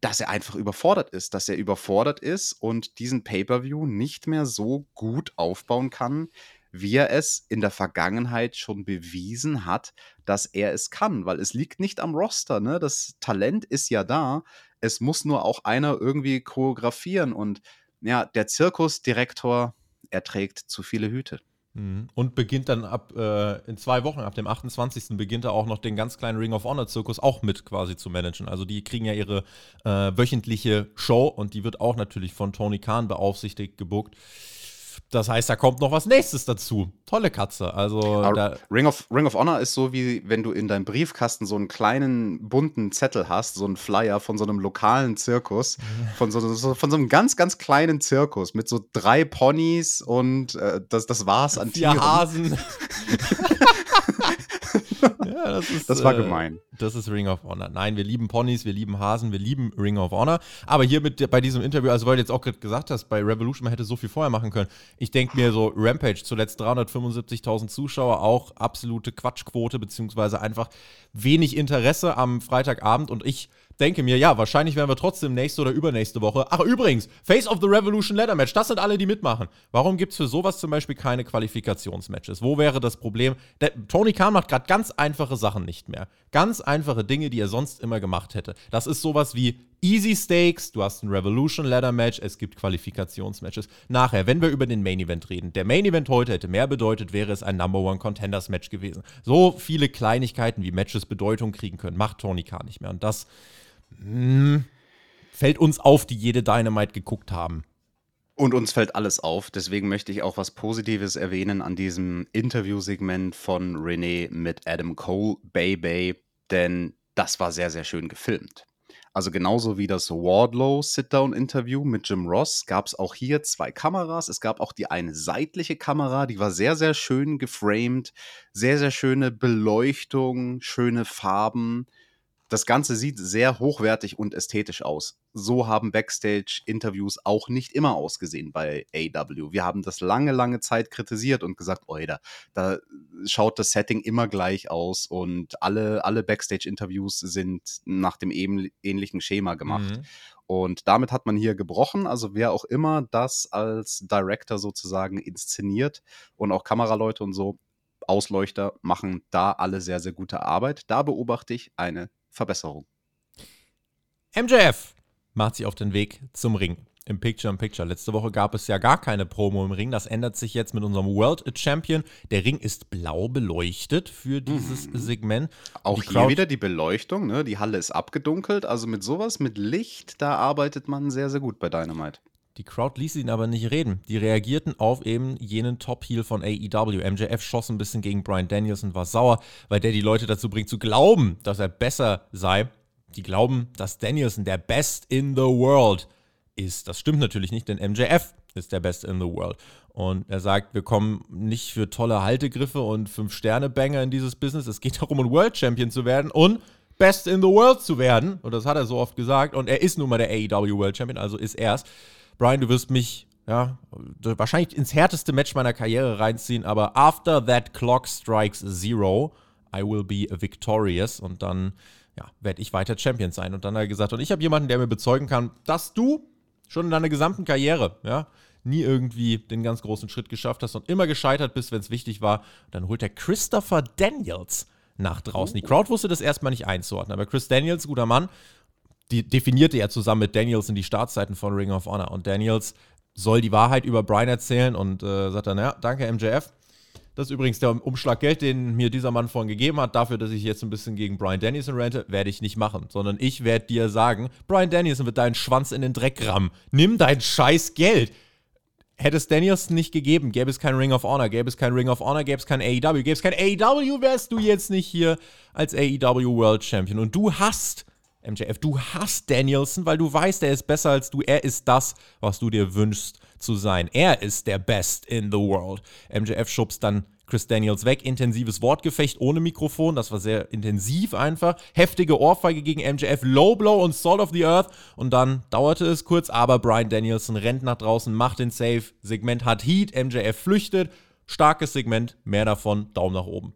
dass er einfach überfordert ist, dass er überfordert ist und diesen Pay-per-View nicht mehr so gut aufbauen kann, wie er es in der Vergangenheit schon bewiesen hat, dass er es kann, weil es liegt nicht am Roster, ne? Das Talent ist ja da, es muss nur auch einer irgendwie choreografieren und ja, der Zirkusdirektor, er trägt zu viele Hüte. Mhm. Und beginnt dann ab äh, in zwei Wochen, ab dem 28. beginnt er auch noch den ganz kleinen Ring of Honor Zirkus auch mit quasi zu managen. Also die kriegen ja ihre äh, wöchentliche Show und die wird auch natürlich von Tony Khan beaufsichtigt, gebuckt. Das heißt, da kommt noch was nächstes dazu. Tolle Katze. Also Ring of, Ring of Honor ist so wie wenn du in deinem Briefkasten so einen kleinen bunten Zettel hast, so einen Flyer von so einem lokalen Zirkus, von so, so von so einem ganz, ganz kleinen Zirkus mit so drei Ponys und äh, das, das war's an Vier Tieren. Hasen. ja, das, ist, das war äh, gemein. Das ist Ring of Honor. Nein, wir lieben Ponys, wir lieben Hasen, wir lieben Ring of Honor. Aber hier mit, bei diesem Interview, also weil du jetzt auch gerade gesagt hast, bei Revolution, man hätte so viel vorher machen können. Ich denke mir so, Rampage, zuletzt 375.000 Zuschauer, auch absolute Quatschquote, beziehungsweise einfach wenig Interesse am Freitagabend. Und ich denke mir, ja, wahrscheinlich werden wir trotzdem nächste oder übernächste Woche. Ach, übrigens, Face of the Revolution Ladder Match, das sind alle, die mitmachen. Warum gibt es für sowas zum Beispiel keine Qualifikationsmatches? Wo wäre das Problem? Der, Tony Khan macht gerade ganz einfache Sachen nicht mehr. Ganz einfache Dinge, die er sonst immer gemacht hätte. Das ist sowas wie Easy Stakes, du hast ein Revolution Ladder Match, es gibt Qualifikationsmatches. Nachher, wenn wir über den Main Event reden, der Main Event heute hätte mehr bedeutet, wäre es ein Number One Contenders Match gewesen. So viele Kleinigkeiten, wie Matches Bedeutung kriegen können, macht Tony Khan nicht mehr. Und das hm, fällt uns auf, die jede Dynamite geguckt haben. Und uns fällt alles auf. Deswegen möchte ich auch was Positives erwähnen an diesem Interviewsegment von Renee mit Adam Cole, Baby, denn das war sehr, sehr schön gefilmt. Also genauso wie das Wardlow Sit-Down-Interview mit Jim Ross gab es auch hier zwei Kameras. Es gab auch die eine seitliche Kamera, die war sehr, sehr schön geframed, sehr, sehr schöne Beleuchtung, schöne Farben das Ganze sieht sehr hochwertig und ästhetisch aus. So haben Backstage-Interviews auch nicht immer ausgesehen bei AW. Wir haben das lange, lange Zeit kritisiert und gesagt, oida, da schaut das Setting immer gleich aus und alle, alle Backstage-Interviews sind nach dem ähnlichen Schema gemacht. Mhm. Und damit hat man hier gebrochen. Also wer auch immer das als Director sozusagen inszeniert und auch Kameraleute und so, Ausleuchter machen da alle sehr, sehr gute Arbeit. Da beobachte ich eine Verbesserung. MJF macht sich auf den Weg zum Ring. Im Picture in Picture. Letzte Woche gab es ja gar keine Promo im Ring. Das ändert sich jetzt mit unserem World Champion. Der Ring ist blau beleuchtet für dieses mhm. Segment. Auch die hier wieder die Beleuchtung. Ne? Die Halle ist abgedunkelt. Also mit sowas, mit Licht, da arbeitet man sehr, sehr gut bei Dynamite. Die Crowd ließ ihn aber nicht reden. Die reagierten auf eben jenen Top-Heel von AEW. MJF schoss ein bisschen gegen Brian Daniels und war sauer, weil der die Leute dazu bringt zu glauben, dass er besser sei. Die glauben, dass Danielson der Best in the World ist. Das stimmt natürlich nicht, denn MJF ist der Best in the World. Und er sagt, wir kommen nicht für tolle Haltegriffe und Fünf-Sterne-Banger in dieses Business. Es geht darum, ein World Champion zu werden und Best in the World zu werden. Und das hat er so oft gesagt. Und er ist nun mal der AEW World Champion, also ist er es. Brian, du wirst mich ja, wahrscheinlich ins härteste Match meiner Karriere reinziehen, aber after that clock strikes zero, I will be victorious und dann ja, werde ich weiter Champion sein. Und dann hat er gesagt, und ich habe jemanden, der mir bezeugen kann, dass du schon in deiner gesamten Karriere, ja, nie irgendwie den ganz großen Schritt geschafft hast und immer gescheitert bist, wenn es wichtig war. Und dann holt er Christopher Daniels nach draußen. Die Crowd wusste das erstmal nicht einzuordnen, aber Chris Daniels, guter Mann, die definierte er zusammen mit Daniels in die Startzeiten von Ring of Honor. Und Daniels soll die Wahrheit über Brian erzählen und äh, sagt dann, ja, danke MJF. Das ist übrigens der Umschlag Geld, den mir dieser Mann vorhin gegeben hat, dafür, dass ich jetzt ein bisschen gegen Brian Danielson rente, werde ich nicht machen. Sondern ich werde dir sagen, Brian Danielson wird deinen Schwanz in den Dreck rammen. Nimm dein scheiß Geld. Hätte es Danielson nicht gegeben, gäbe es kein Ring of Honor, gäbe es kein Ring of Honor, gäbe es kein AEW, gäbe es kein AEW, wärst du jetzt nicht hier als AEW World Champion. Und du hast MJF, du hast Danielson, weil du weißt, er ist besser als du. Er ist das, was du dir wünschst zu sein. Er ist der Best in the world. MJF schubst dann Chris Daniels weg. Intensives Wortgefecht ohne Mikrofon. Das war sehr intensiv einfach. Heftige Ohrfeige gegen MJF. Low Blow und Salt of the Earth. Und dann dauerte es kurz, aber Brian Danielson rennt nach draußen, macht den Save. Segment hat Heat. MJF flüchtet. Starkes Segment. Mehr davon. Daumen nach oben.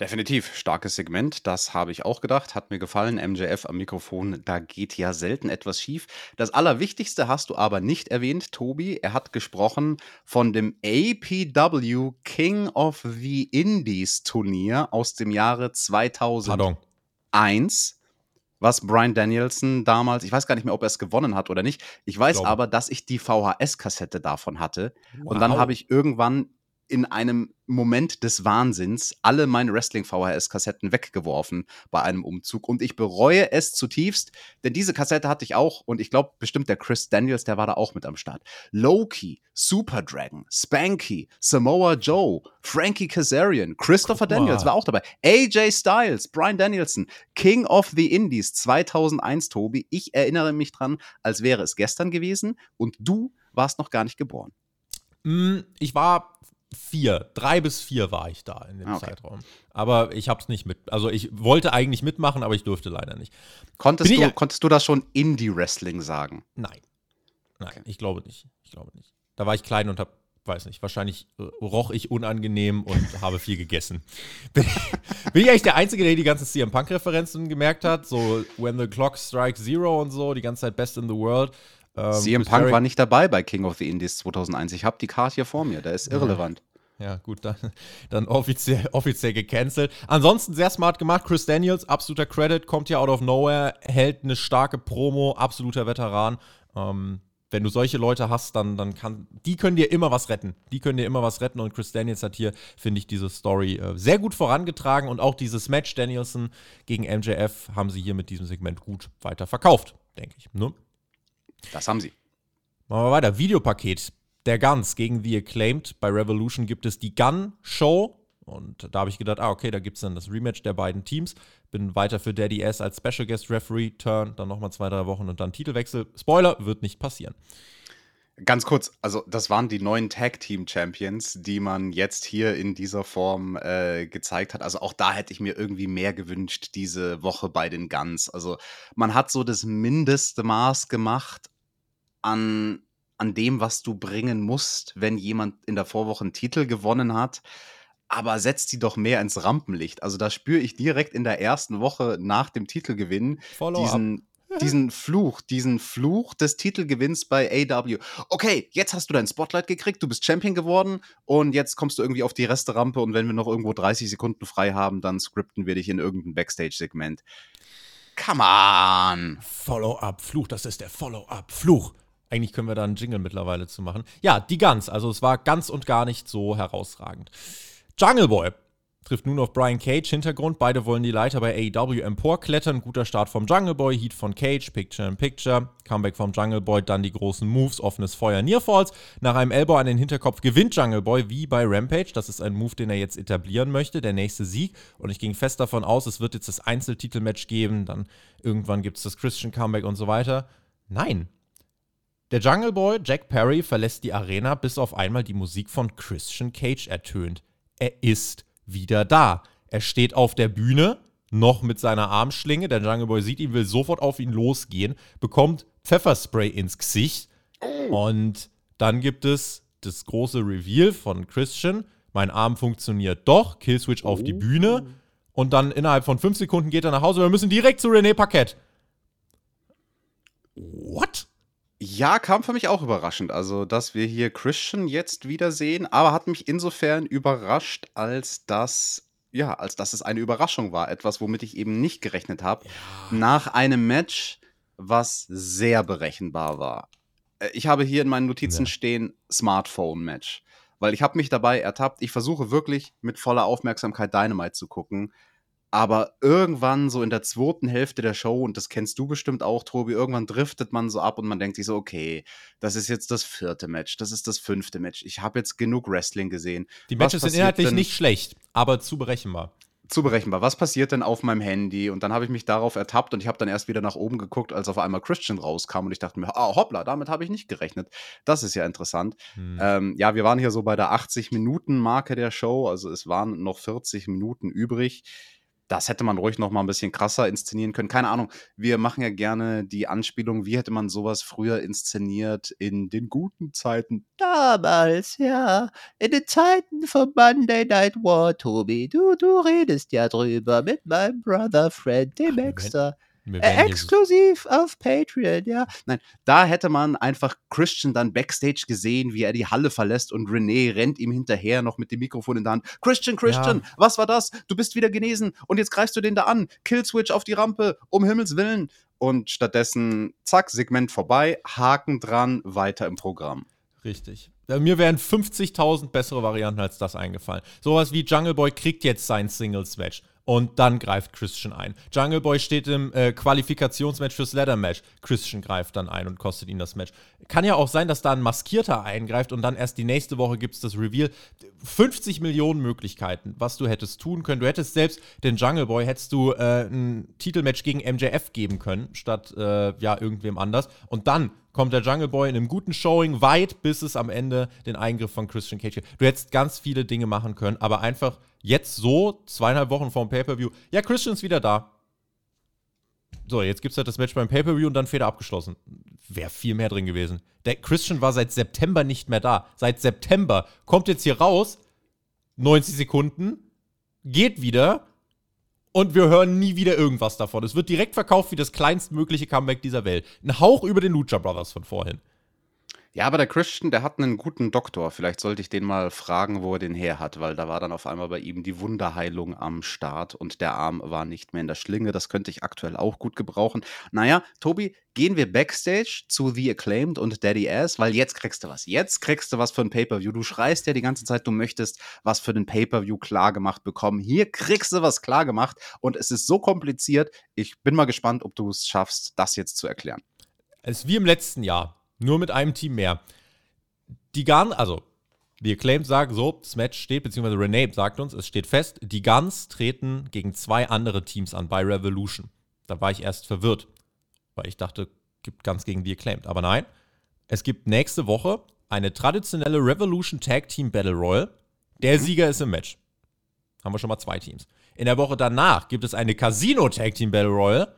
Definitiv, starkes Segment, das habe ich auch gedacht, hat mir gefallen. MJF am Mikrofon, da geht ja selten etwas schief. Das Allerwichtigste hast du aber nicht erwähnt, Tobi. Er hat gesprochen von dem APW King of the Indies Turnier aus dem Jahre 2001. Pardon. Was Brian Danielson damals, ich weiß gar nicht mehr, ob er es gewonnen hat oder nicht. Ich weiß Glaube. aber, dass ich die VHS-Kassette davon hatte. Wow. Und dann habe ich irgendwann in einem Moment des Wahnsinns alle meine Wrestling-VHS-Kassetten weggeworfen bei einem Umzug und ich bereue es zutiefst, denn diese Kassette hatte ich auch und ich glaube bestimmt der Chris Daniels, der war da auch mit am Start. Loki, Super Dragon, Spanky, Samoa Joe, Frankie Kazarian, Christopher Daniels war auch dabei, AJ Styles, Brian Danielson, King of the Indies 2001, Tobi. Ich erinnere mich dran, als wäre es gestern gewesen und du warst noch gar nicht geboren. Mm, ich war vier, drei bis vier war ich da in dem ah, okay. Zeitraum. Aber ich habe es nicht mit. Also ich wollte eigentlich mitmachen, aber ich durfte leider nicht. Konntest, du, ich, konntest du das schon Indie-Wrestling sagen? Nein. Nein, okay. ich glaube nicht. Ich glaube nicht. Da war ich klein und habe, weiß nicht, wahrscheinlich äh, roch ich unangenehm und habe viel gegessen. Bin, bin, ich eigentlich der Einzige, der die ganzen CM Punk-Referenzen gemerkt hat? So When the Clock Strikes Zero und so, die ganze Zeit Best in the World. Ähm, CM Punk war nicht dabei bei King of the Indies 2001. Ich habe die Karte hier vor mir, der ist irrelevant. Ja, gut, dann, dann offiziell, offiziell gecancelt. Ansonsten sehr smart gemacht. Chris Daniels, absoluter Credit, kommt ja out of nowhere, hält eine starke Promo, absoluter Veteran. Ähm, wenn du solche Leute hast, dann, dann kann, die können dir immer was retten. Die können dir immer was retten und Chris Daniels hat hier, finde ich, diese Story äh, sehr gut vorangetragen und auch dieses Match Danielson gegen MJF haben sie hier mit diesem Segment gut weiter verkauft, denke ich. Ne? Das haben sie. Machen wir weiter. Videopaket. Der Guns gegen The Acclaimed. Bei Revolution gibt es die Gun-Show. Und da habe ich gedacht, ah, okay, da gibt es dann das Rematch der beiden Teams. Bin weiter für Daddy S als Special Guest Referee, Turn, dann nochmal zwei, drei Wochen und dann Titelwechsel. Spoiler, wird nicht passieren. Ganz kurz, also das waren die neuen Tag Team Champions, die man jetzt hier in dieser Form äh, gezeigt hat. Also auch da hätte ich mir irgendwie mehr gewünscht diese Woche bei den Guns. Also man hat so das mindeste Maß gemacht an, an dem, was du bringen musst, wenn jemand in der Vorwoche einen Titel gewonnen hat. Aber setzt die doch mehr ins Rampenlicht. Also da spüre ich direkt in der ersten Woche nach dem Titelgewinn diesen, diesen Fluch, diesen Fluch des Titelgewinns bei AW. Okay, jetzt hast du dein Spotlight gekriegt, du bist Champion geworden und jetzt kommst du irgendwie auf die Resterampe und wenn wir noch irgendwo 30 Sekunden frei haben, dann scripten wir dich in irgendein Backstage-Segment. Come on. Follow-up-Fluch, das ist der Follow-up-Fluch. Eigentlich können wir da einen Jingle mittlerweile zu machen. Ja, die Guns. Also es war ganz und gar nicht so herausragend. Jungle Boy trifft nun auf Brian Cage. Hintergrund, beide wollen die Leiter bei AEW emporklettern. Guter Start vom Jungle Boy, Heat von Cage, Picture in Picture. Comeback vom Jungle Boy, dann die großen Moves, offenes Feuer, Nearfalls. Nach einem Elbow an den Hinterkopf gewinnt Jungle Boy, wie bei Rampage. Das ist ein Move, den er jetzt etablieren möchte, der nächste Sieg. Und ich ging fest davon aus, es wird jetzt das Einzeltitelmatch geben. Dann irgendwann gibt es das Christian Comeback und so weiter. Nein, der Jungle Boy Jack Perry verlässt die Arena, bis auf einmal die Musik von Christian Cage ertönt. Er ist wieder da. Er steht auf der Bühne, noch mit seiner Armschlinge. Der Jungle Boy sieht ihn, will sofort auf ihn losgehen, bekommt Pfefferspray ins Gesicht. Und dann gibt es das große Reveal von Christian. Mein Arm funktioniert doch. Killswitch auf die Bühne. Und dann innerhalb von fünf Sekunden geht er nach Hause. Wir müssen direkt zu René Paquette. What? Ja, kam für mich auch überraschend. Also, dass wir hier Christian jetzt wiedersehen, aber hat mich insofern überrascht, als dass, ja, als dass es eine Überraschung war. Etwas, womit ich eben nicht gerechnet habe. Nach einem Match, was sehr berechenbar war. Äh, Ich habe hier in meinen Notizen Ja. stehen Smartphone-Match. Weil ich habe mich dabei ertappt, ich versuche wirklich mit voller Aufmerksamkeit Dynamite zu gucken. Aber irgendwann so in der zweiten Hälfte der Show, und das kennst du bestimmt auch, Tobi, irgendwann driftet man so ab und man denkt sich so, okay, das ist jetzt das vierte Match, das ist das fünfte Match. Ich habe jetzt genug Wrestling gesehen. Die Matches sind inhaltlich denn- nicht schlecht, aber zu berechenbar. Zu berechenbar. Was passiert denn auf meinem Handy? Und dann habe ich mich darauf ertappt und ich habe dann erst wieder nach oben geguckt, als auf einmal Christian rauskam und ich dachte mir, ah, hoppla, damit habe ich nicht gerechnet. Das ist ja interessant. Hm. Ähm, ja, wir waren hier so bei der 80-Minuten-Marke der Show, also es waren noch 40 Minuten übrig. Das hätte man ruhig noch mal ein bisschen krasser inszenieren können. Keine Ahnung. Wir machen ja gerne die Anspielung, wie hätte man sowas früher inszeniert in den guten Zeiten. Damals, ja. In den Zeiten von Monday Night War, Tobi. Du, du redest ja drüber mit meinem Brother Fred, dem Extra. Äh, exklusiv auf Patreon, ja. Nein, da hätte man einfach Christian dann backstage gesehen, wie er die Halle verlässt und René rennt ihm hinterher noch mit dem Mikrofon in der Hand. Christian, Christian, Ja. was war das? Du bist wieder genesen und jetzt greifst du den da an. Killswitch auf die Rampe, um Himmels Willen. Und stattdessen, zack, Segment vorbei, Haken dran, weiter im Programm. Richtig. Äh, Mir wären 50.000 bessere Varianten als das eingefallen. Sowas wie Jungle Boy kriegt jetzt sein Singles-Match und dann greift Christian ein. Jungle Boy steht im äh, Qualifikationsmatch fürs Ladder-Match. Christian greift dann ein und kostet ihn das Match. Kann ja auch sein, dass da ein Maskierter eingreift und dann erst die nächste Woche gibt es das Reveal. 50 Millionen Möglichkeiten, was du hättest tun können. Du hättest selbst den Jungle Boy, hättest du äh, ein Titelmatch gegen MJF geben können, statt äh, ja irgendwem anders. Und dann kommt der Jungle Boy in einem guten Showing weit, bis es am Ende den Eingriff von Christian Cage gibt. Du hättest ganz viele Dinge machen können, aber einfach jetzt so, zweieinhalb Wochen vor dem Pay-Per-View, ja, Christian ist wieder da. So, jetzt gibt es halt das Match beim Pay-Per-View und dann Feder abgeschlossen. Wäre viel mehr drin gewesen. Der Christian war seit September nicht mehr da. Seit September. Kommt jetzt hier raus, 90 Sekunden, geht wieder und wir hören nie wieder irgendwas davon. Es wird direkt verkauft wie das kleinstmögliche Comeback dieser Welt. Ein Hauch über den Lucha Brothers von vorhin. Ja, aber der Christian, der hat einen guten Doktor. Vielleicht sollte ich den mal fragen, wo er den her hat, weil da war dann auf einmal bei ihm die Wunderheilung am Start und der Arm war nicht mehr in der Schlinge. Das könnte ich aktuell auch gut gebrauchen. Naja, Tobi, gehen wir backstage zu The Acclaimed und Daddy Ass, weil jetzt kriegst du was. Jetzt kriegst du was für ein Pay-Per-View. Du schreist ja die ganze Zeit, du möchtest was für den Pay-Per-View klargemacht bekommen. Hier kriegst du was klargemacht und es ist so kompliziert. Ich bin mal gespannt, ob du es schaffst, das jetzt zu erklären. Es ist wie im letzten Jahr, nur mit einem Team mehr. Die Guns, also die Acclaimed sagen so, das Match steht, beziehungsweise Renee sagt uns, es steht fest, die Guns treten gegen zwei andere Teams an bei Revolution. Da war ich erst verwirrt, weil ich dachte, gibt Guns gegen die Acclaimed. Aber nein, es gibt nächste Woche eine traditionelle Revolution Tag Team Battle Royal. Der Sieger ist im Match. Haben wir schon mal zwei Teams. In der Woche danach gibt es eine Casino Tag Team Battle Royal.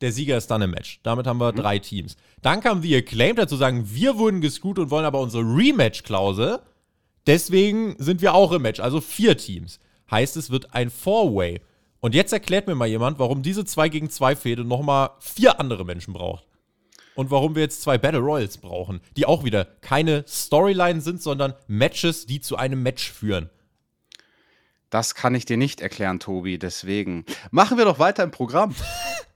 Der Sieger ist dann im Match. Damit haben wir drei Teams. Dann kam The Acclaimed dazu sagen, wir wurden gescrewt und wollen aber unsere Rematch-Klausel. Deswegen sind wir auch im Match. Also vier Teams. Heißt, es wird ein Four-Way. Und jetzt erklärt mir mal jemand, warum diese 2 gegen 2 Fehde nochmal vier andere Menschen braucht. Und warum wir jetzt zwei Battle Royals brauchen, die auch wieder keine Storyline sind, sondern Matches, die zu einem Match führen. Das kann ich dir nicht erklären, Tobi. Deswegen machen wir doch weiter im Programm.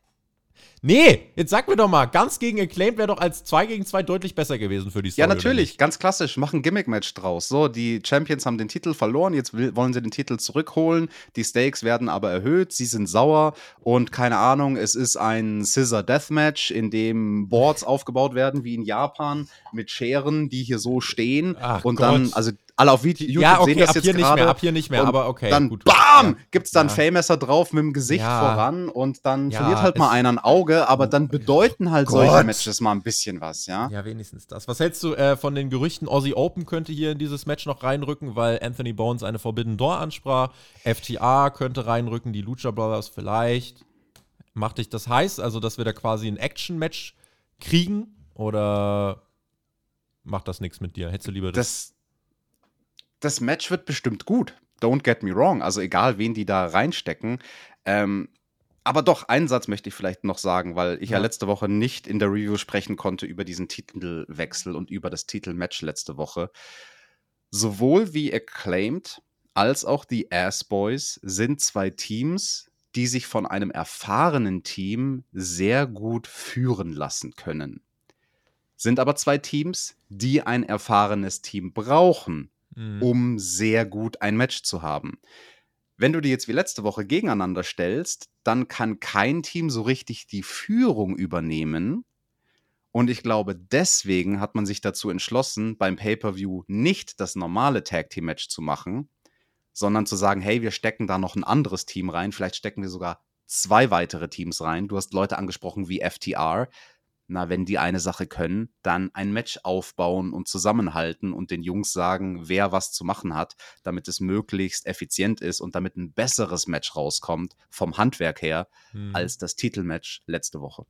Nee, jetzt sag mir doch mal, ganz gegen Acclaimed wäre doch als 2 gegen 2 deutlich besser gewesen für die Story. Ja, natürlich, ganz klassisch. Mach ein Gimmick-Match draus. So, die Champions haben den Titel verloren, jetzt will, wollen sie den Titel zurückholen. Die Stakes werden aber erhöht, sie sind sauer und keine Ahnung, es ist ein Scissor Deathmatch, in dem Boards aufgebaut werden, wie in Japan, mit Scheren, die hier so stehen. Ach und Gott. dann, also alle auf YouTube Ja, okay, sehen das ab jetzt hier nicht mehr, ab hier nicht mehr, und aber okay, Dann gut. BAM! Ja. Gibt's dann Ja. Fammesser drauf mit dem Gesicht Ja. voran und dann Ja, verliert halt mal einer ein Auge, aber dann bedeuten halt Gott. solche Matches mal ein bisschen was, ja? Ja, wenigstens das. Was hältst du äh, von den Gerüchten, Aussie Open könnte hier in dieses Match noch reinrücken, weil Anthony Bones eine Forbidden Door ansprach. FTA könnte reinrücken, die Lucha Brothers vielleicht. Macht dich das heiß, also dass wir da quasi ein Action-Match kriegen? Oder macht das nichts mit dir? Hättest du lieber das? das, das Match wird bestimmt gut. Don't get me wrong. Also egal, wen die da reinstecken. Ähm, aber doch, einen Satz möchte ich vielleicht noch sagen, weil ich ja. Ja. letzte Woche nicht in der Review sprechen konnte über diesen Titelwechsel und über das Titelmatch letzte Woche. Sowohl wie Acclaimed als auch die Ass Boys sind zwei Teams, die sich von einem erfahrenen Team sehr gut führen lassen können. Sind aber zwei Teams, die ein erfahrenes Team brauchen, Mhm. um sehr gut ein Match zu haben. Wenn du die jetzt wie letzte Woche gegeneinander stellst, dann kann kein Team so richtig die Führung übernehmen. Und ich glaube, deswegen hat man sich dazu entschlossen, beim Pay-per-view nicht das normale Tag Team Match zu machen, sondern zu sagen, hey, wir stecken da noch ein anderes Team rein, vielleicht stecken wir sogar zwei weitere Teams rein. Du hast Leute angesprochen wie FTR. Na, wenn die eine Sache können, dann ein Match aufbauen und zusammenhalten und den Jungs sagen, wer was zu machen hat, damit es möglichst effizient ist und damit ein besseres Match rauskommt vom Handwerk her Mhm. als das Titelmatch letzte Woche.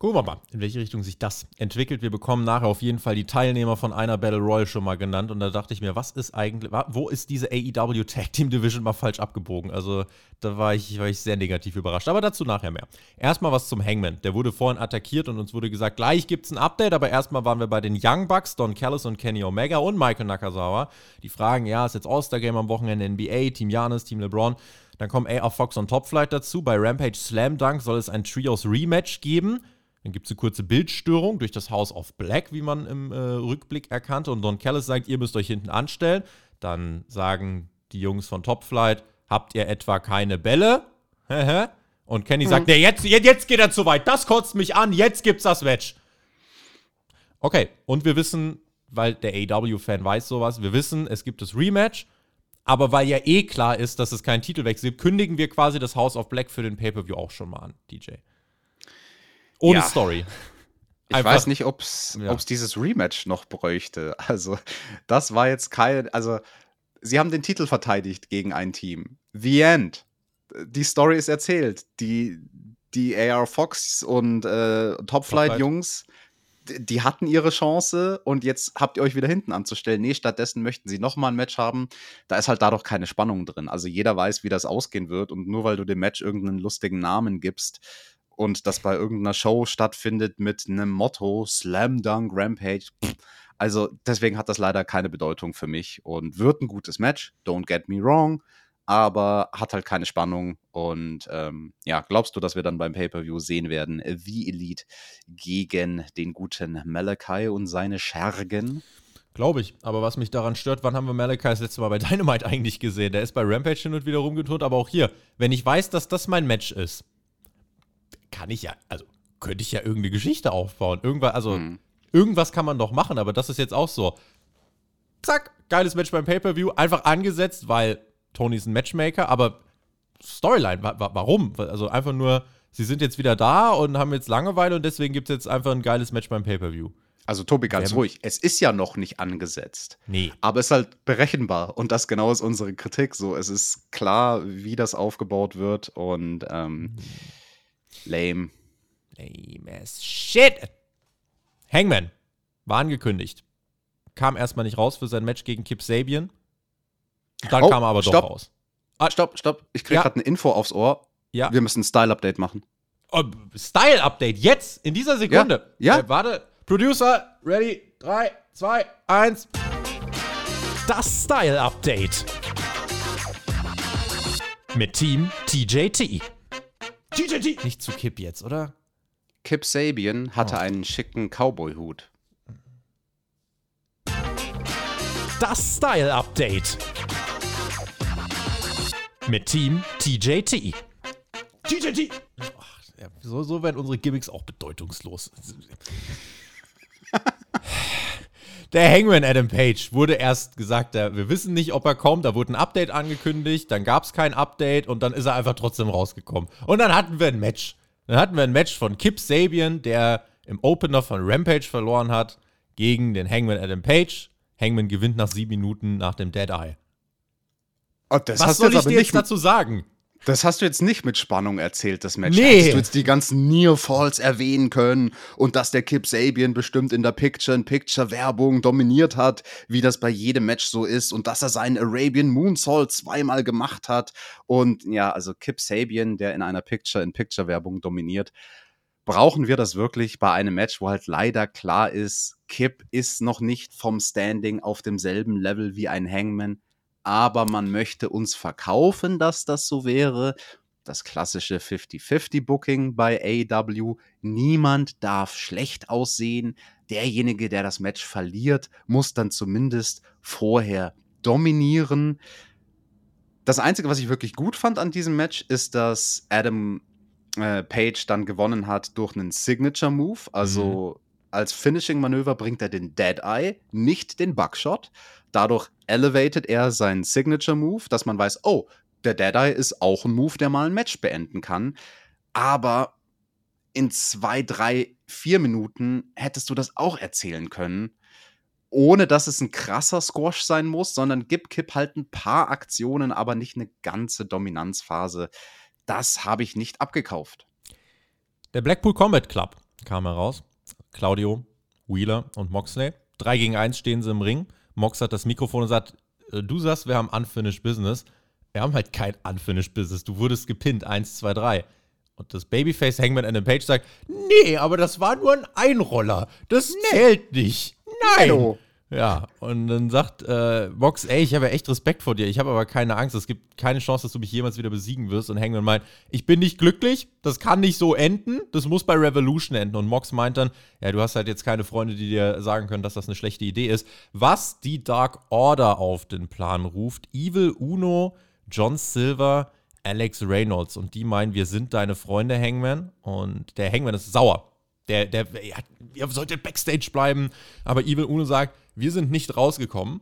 Gucken wir mal, in welche Richtung sich das entwickelt. Wir bekommen nachher auf jeden Fall die Teilnehmer von einer Battle Royale schon mal genannt. Und da dachte ich mir, was ist eigentlich, wo ist diese AEW Tag Team Division mal falsch abgebogen? Also da war ich, war ich sehr negativ überrascht. Aber dazu nachher mehr. Erstmal was zum Hangman. Der wurde vorhin attackiert und uns wurde gesagt, gleich gibt es ein Update. Aber erstmal waren wir bei den Young Bucks, Don Callis und Kenny Omega und Michael Nakazawa. Die fragen, ja, ist jetzt All-Star Game am Wochenende NBA, Team Janis, Team LeBron. Dann kommen AR Fox und Top Flight dazu. Bei Rampage Slam Dunk soll es ein Trios Rematch geben. Dann gibt es eine kurze Bildstörung durch das House of Black, wie man im äh, Rückblick erkannte. Und Don Callis sagt, ihr müsst euch hinten anstellen. Dann sagen die Jungs von Top Flight, habt ihr etwa keine Bälle? Und Kenny sagt, nee, jetzt, jetzt, jetzt geht er zu weit. Das kotzt mich an. Jetzt gibt's das Match. Okay, und wir wissen, weil der AW-Fan weiß sowas, wir wissen, es gibt das Rematch. Aber weil ja eh klar ist, dass es keinen Titelwechsel gibt, kündigen wir quasi das House of Black für den Pay-Per-View auch schon mal an, DJ. Ohne Ja. Story. Ich Einfach- weiß nicht, ob es Ja. dieses Rematch noch bräuchte. Also, das war jetzt kein. Also, sie haben den Titel verteidigt gegen ein Team. The End. Die Story ist erzählt. Die, die AR Fox und äh, Top Top Flight Flight. Jungs, d- die hatten ihre Chance und jetzt habt ihr euch wieder hinten anzustellen. Nee, stattdessen möchten sie nochmal ein Match haben. Da ist halt dadurch keine Spannung drin. Also, jeder weiß, wie das ausgehen wird und nur weil du dem Match irgendeinen lustigen Namen gibst, und das bei irgendeiner Show stattfindet mit einem Motto Slam Dunk Rampage. Also deswegen hat das leider keine Bedeutung für mich und wird ein gutes Match, don't get me wrong, aber hat halt keine Spannung und ähm, ja, glaubst du, dass wir dann beim Pay-Per-View sehen werden, wie Elite gegen den guten Malachi und seine Schergen? Glaube ich. Aber was mich daran stört, wann haben wir Malachi das letzte Mal bei Dynamite eigentlich gesehen? Der ist bei Rampage hin und wieder rumgeturnt, aber auch hier, wenn ich weiß, dass das mein Match ist, kann ich ja, also könnte ich ja irgendeine Geschichte aufbauen. Irgendwas, also Hm. irgendwas kann man doch machen, aber das ist jetzt auch so. Zack, geiles Match beim Pay-Per-View, einfach angesetzt, weil Tony ist ein Matchmaker, aber Storyline, wa wa warum? Also einfach nur, sie sind jetzt wieder da und haben jetzt Langeweile und deswegen gibt es jetzt einfach ein geiles Match beim Pay-Per-View. Also Tobi, ganz Wer- ruhig, es ist ja noch nicht angesetzt. Nee. Aber es ist halt berechenbar und das genau ist unsere Kritik. So, es ist klar, wie das aufgebaut wird und ähm, lame. Lame as shit. Hangman war angekündigt. Kam erstmal nicht raus für sein Match gegen Kip Sabian. Dann Oh, kam er aber stopp. doch raus. Ah, stopp, stopp. Ich krieg Ja. gerade eine Info aufs Ohr. Ja. Wir müssen ein Style-Update machen. Oh, Style-Update jetzt, in dieser Sekunde. Ja, ja. Äh, warte. Producer, ready. 3, 2, 1. Das Style Update. Mit Team TJT. TJT. Nicht zu Kip jetzt, oder? Kip Sabian hatte Oh. einen schicken Cowboy-Hut. Das Style Update. Mit Team TJT. TJT. Ja, so, so werden unsere Gimmicks auch bedeutungslos. Der Hangman Adam Page wurde erst gesagt, wir wissen nicht, ob er kommt. Da wurde ein Update angekündigt, dann gab es kein Update und dann ist er einfach trotzdem rausgekommen. Und dann hatten wir ein Match. Dann hatten wir ein Match von Kip Sabian, der im Opener von Rampage verloren hat, gegen den Hangman Adam Page. Hangman gewinnt nach sieben Minuten nach dem Dead Eye. Oh, Was soll ich dir jetzt dazu sagen? Das hast du jetzt nicht mit Spannung erzählt, das Match. Nee. Hättest du jetzt die ganzen Near Falls erwähnen können und dass der Kip Sabian bestimmt in der Picture-in-Picture-Werbung dominiert hat, wie das bei jedem Match so ist und dass er seinen Arabian Moonsault zweimal gemacht hat. Und ja, also Kip Sabian, der in einer Picture-in-Picture-Werbung dominiert. Brauchen wir das wirklich bei einem Match, wo halt leider klar ist, Kip ist noch nicht vom Standing auf demselben Level wie ein Hangman aber man möchte uns verkaufen, dass das so wäre. Das klassische 50-50-Booking bei AW. Niemand darf schlecht aussehen. Derjenige, der das Match verliert, muss dann zumindest vorher dominieren. Das Einzige, was ich wirklich gut fand an diesem Match, ist, dass Adam äh, Page dann gewonnen hat durch einen Signature-Move. Also als Finishing-Manöver bringt er den Dead Eye, nicht den Buckshot. Dadurch elevated er seinen Signature-Move, dass man weiß, oh, der Dead Eye ist auch ein Move, der mal ein Match beenden kann. Aber in zwei, drei, vier Minuten hättest du das auch erzählen können. Ohne dass es ein krasser Squash sein muss, sondern gib Kip halt ein paar Aktionen, aber nicht eine ganze Dominanzphase. Das habe ich nicht abgekauft. Der Blackpool Combat Club kam heraus. Claudio, Wheeler und Moxley. Drei gegen eins stehen sie im Ring. Mox hat das Mikrofon und sagt, äh, du sagst, wir haben Unfinished Business. Wir haben halt kein Unfinished Business. Du wurdest gepinnt. Eins, zwei, drei. Und das Babyface Hangman Adam Page sagt, nee, aber das war nur ein Einroller. Das zählt nicht. Nein. Hallo. Ja, und dann sagt äh, Mox, ey, ich habe ja echt Respekt vor dir. Ich habe aber keine Angst. Es gibt keine Chance, dass du mich jemals wieder besiegen wirst. Und Hangman meint, ich bin nicht glücklich. Das kann nicht so enden. Das muss bei Revolution enden. Und Mox meint dann, ja, du hast halt jetzt keine Freunde, die dir sagen können, dass das eine schlechte Idee ist. Was die Dark Order auf den Plan ruft. Evil Uno, John Silver, Alex Reynolds. Und die meinen, wir sind deine Freunde, Hangman. Und der Hangman ist sauer. Der, der, ja, ihr solltet Backstage bleiben. Aber Evil Uno sagt, wir sind nicht rausgekommen,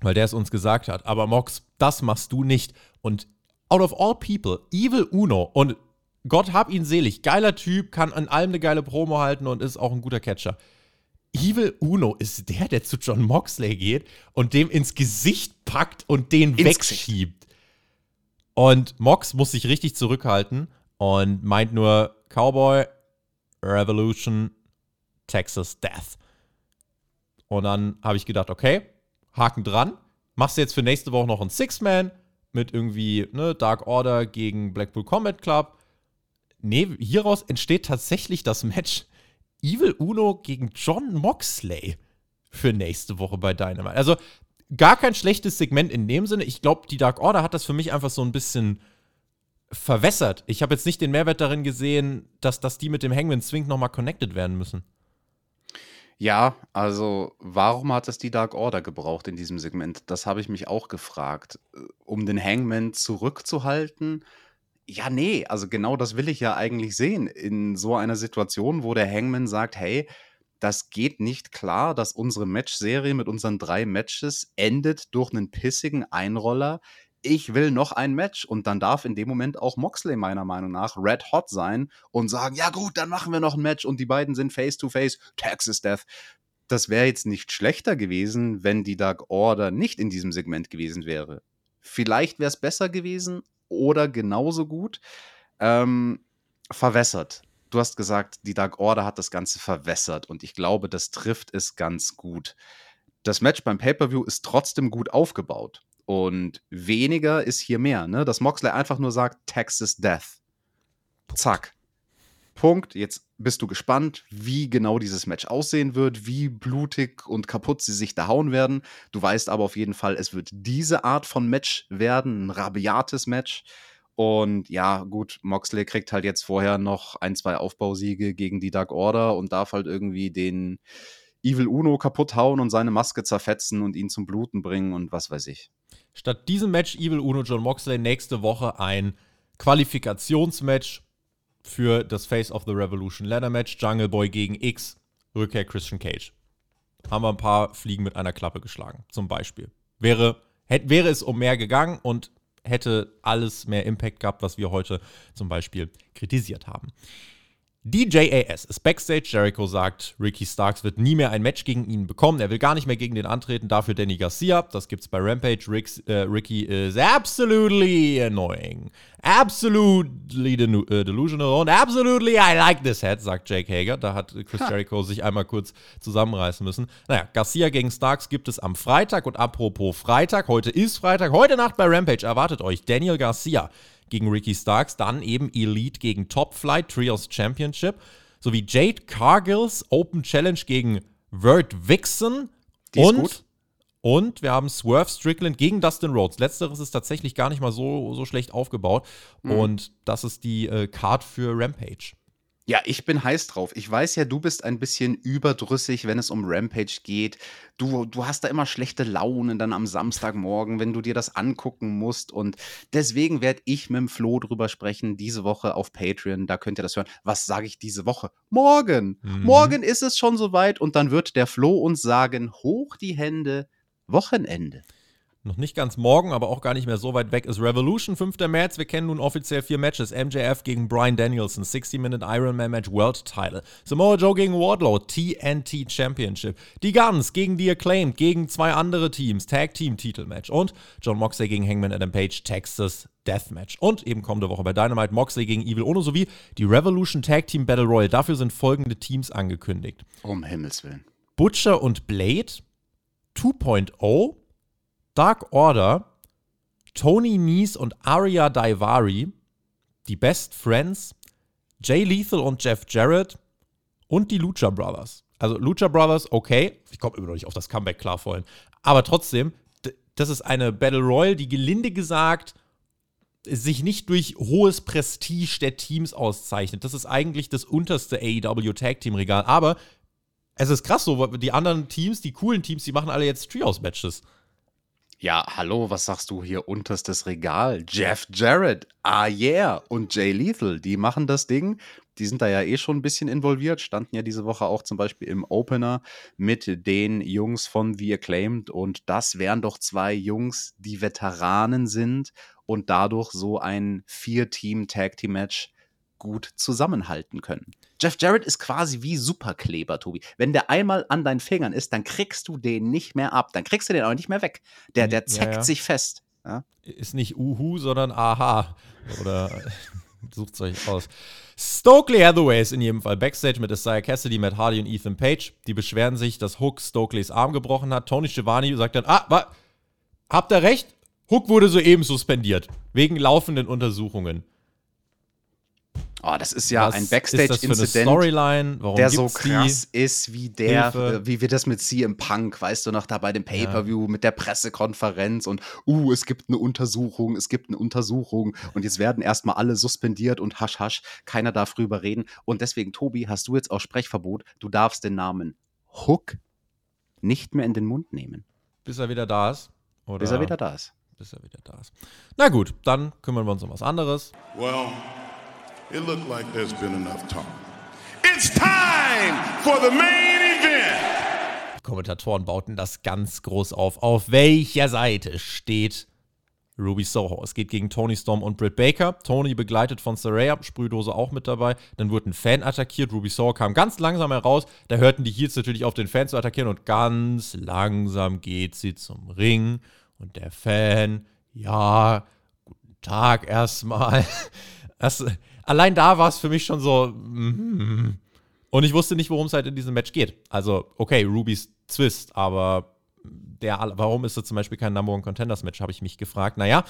weil der es uns gesagt hat. Aber Mox, das machst du nicht. Und out of all people, Evil Uno und Gott hab ihn selig, geiler Typ, kann an allem eine geile Promo halten und ist auch ein guter Catcher. Evil Uno ist der, der zu John Moxley geht und dem ins Gesicht packt und den Ins wegschiebt. Und Mox muss sich richtig zurückhalten und meint nur Cowboy, Revolution, Texas Death. Und dann habe ich gedacht, okay, Haken dran. Machst du jetzt für nächste Woche noch ein Six-Man mit irgendwie ne, Dark Order gegen Blackpool Combat Club. Nee, hieraus entsteht tatsächlich das Match Evil Uno gegen John Moxley für nächste Woche bei Dynamite. Also gar kein schlechtes Segment in dem Sinne. Ich glaube, die Dark Order hat das für mich einfach so ein bisschen verwässert. Ich habe jetzt nicht den Mehrwert darin gesehen, dass, dass die mit dem Hangman zwingend nochmal connected werden müssen. Ja, also warum hat es die Dark Order gebraucht in diesem Segment? Das habe ich mich auch gefragt. Äh, Um den Hangman zurückzuhalten? Ja, nee, also genau das will ich ja eigentlich sehen. In so einer Situation, wo der Hangman sagt, hey, das geht nicht klar, dass unsere Matchserie mit unseren drei Matches endet durch einen pissigen Einroller. Ich will noch ein Match und dann darf in dem Moment auch Moxley meiner Meinung nach red hot sein und sagen, ja gut, dann machen wir noch ein Match und die beiden sind face to face, Texas Death. Das wäre jetzt nicht schlechter gewesen, wenn die Dark Order nicht in diesem Segment gewesen wäre. Vielleicht wäre es besser gewesen oder genauso gut. Ähm, verwässert. Du hast gesagt, die Dark Order hat das Ganze verwässert und ich glaube, das trifft es ganz gut. Das Match beim Pay-Per-View ist trotzdem gut aufgebaut. Und weniger ist hier mehr, ne? Dass Moxley einfach nur sagt, Texas Death. Zack. Punkt. Jetzt bist du gespannt, wie genau dieses Match aussehen wird, wie blutig und kaputt sie sich da hauen werden. Du weißt aber auf jeden Fall, es wird diese Art von Match werden, ein rabiates Match. Und ja, gut, Moxley kriegt halt jetzt vorher noch ein, zwei Aufbausiege gegen die Dark Order und darf halt irgendwie den Evil Uno kaputt hauen und seine Maske zerfetzen und ihn zum Bluten bringen und was weiß ich. Statt diesem Match Evil Uno John Moxley nächste Woche ein Qualifikationsmatch für das Face of the Revolution Ladder Match. Jungle Boy gegen X, Rückkehr Christian Cage. Haben wir ein paar Fliegen mit einer Klappe geschlagen, zum Beispiel. Wäre, hätte, wäre es um mehr gegangen und hätte alles mehr Impact gehabt, was wir heute zum Beispiel kritisiert haben. DJAS ist Backstage. Jericho sagt, Ricky Starks wird nie mehr ein Match gegen ihn bekommen. Er will gar nicht mehr gegen den antreten. Dafür Danny Garcia. Das gibt's bei Rampage. Ricks, äh, Ricky is absolutely annoying. Absolutely äh, delusional and absolutely I like this head, sagt Jake Hager. Da hat Chris ha. Jericho sich einmal kurz zusammenreißen müssen. Naja, Garcia gegen Starks gibt es am Freitag. Und apropos Freitag, heute ist Freitag. Heute Nacht bei Rampage erwartet euch Daniel Garcia gegen Ricky Starks, dann eben Elite gegen Top Flight Trios Championship, sowie Jade Cargills Open Challenge gegen Word Vixen und und wir haben Swerve Strickland gegen Dustin Rhodes. Letzteres ist tatsächlich gar nicht mal so, so schlecht aufgebaut. Mhm. Und das ist die äh, Card für Rampage. Ja, ich bin heiß drauf. Ich weiß ja, du bist ein bisschen überdrüssig, wenn es um Rampage geht. Du, du hast da immer schlechte Launen dann am Samstagmorgen, wenn du dir das angucken musst. Und deswegen werde ich mit dem Flo drüber sprechen, diese Woche auf Patreon. Da könnt ihr das hören. Was sage ich diese Woche? Morgen. Mhm. Morgen ist es schon soweit und dann wird der Flo uns sagen: Hoch die Hände, Wochenende noch nicht ganz morgen, aber auch gar nicht mehr so weit weg ist Revolution, 5. März. Wir kennen nun offiziell vier Matches. MJF gegen Brian Danielson, 60-Minute Ironman Match World Title. Samoa Joe gegen Wardlow, TNT Championship. Die Guns gegen The Acclaimed, gegen zwei andere Teams, Tag Team Titelmatch. Und John Moxley gegen Hangman Adam Page, Texas Deathmatch. Und eben kommende Woche bei Dynamite Moxley gegen Evil Ono sowie die Revolution Tag Team Battle Royal. Dafür sind folgende Teams angekündigt. Um Himmels Willen. Butcher und Blade, 2.0, Dark Order, Tony Nese und Arya Daivari, die Best Friends, Jay Lethal und Jeff Jarrett und die Lucha Brothers. Also Lucha Brothers, okay, ich komme immer noch nicht auf das Comeback klar vorhin, aber trotzdem, das ist eine Battle Royale, die gelinde gesagt sich nicht durch hohes Prestige der Teams auszeichnet. Das ist eigentlich das unterste AEW Tag Team Regal, aber es ist krass so, die anderen Teams, die coolen Teams, die machen alle jetzt Trios Matches. Ja, hallo, was sagst du hier unterstes Regal? Jeff Jarrett, ah yeah, und Jay Lethal, die machen das Ding. Die sind da ja eh schon ein bisschen involviert, standen ja diese Woche auch zum Beispiel im Opener mit den Jungs von The Acclaimed. Und das wären doch zwei Jungs, die Veteranen sind und dadurch so ein Vier-Team-Tag-Team-Match gut zusammenhalten können. Jeff Jarrett ist quasi wie Superkleber, Tobi. Wenn der einmal an deinen Fingern ist, dann kriegst du den nicht mehr ab. Dann kriegst du den auch nicht mehr weg. Der, der zeckt ja, ja. sich fest. Ja? Ist nicht Uhu, sondern Aha. Oder sucht euch aus. Stokely Hathaway ist in jedem Fall Backstage mit Isaiah Cassidy, Matt Hardy und Ethan Page. Die beschweren sich, dass Hook Stokeleys Arm gebrochen hat. Tony Schiavone sagt dann, ah, wa, habt ihr recht? Hook wurde soeben suspendiert. Wegen laufenden Untersuchungen. Oh, das ist ja Was ein Backstage-Incident, der so krass die? ist wie der, Hilfe? Äh, wie wir das mit CM Punk, weißt du noch, da bei dem Pay-Per-View ja. mit der Pressekonferenz und, uh, es gibt eine Untersuchung, es gibt eine Untersuchung und jetzt werden erstmal alle suspendiert und hasch, hasch, keiner darf drüber reden. Und deswegen, Tobi, hast du jetzt auch Sprechverbot, du darfst den Namen Hook nicht mehr in den Mund nehmen. Bis er wieder da ist? Oder? Bis er wieder da ist. Bis er wieder da ist. Na gut, dann kümmern wir uns um was anderes. Well. It looked like there's been enough talk. It's time for the main event. Die Kommentatoren bauten das ganz groß auf. Auf welcher Seite steht Ruby Soho? Es geht gegen Tony Storm und Britt Baker. Tony begleitet von Saraya, Sprühdose auch mit dabei. Dann wurde ein Fan attackiert. Ruby Soho kam ganz langsam heraus. Da hörten die Heels natürlich auf, den Fan zu attackieren. Und ganz langsam geht sie zum Ring. Und der Fan, ja, guten Tag erstmal. Das, allein da war es für mich schon so. Mm, und ich wusste nicht, worum es halt in diesem Match geht. Also, okay, Ruby's Twist, aber der, warum ist es zum Beispiel kein Number One Contenders Match, habe ich mich gefragt. Naja,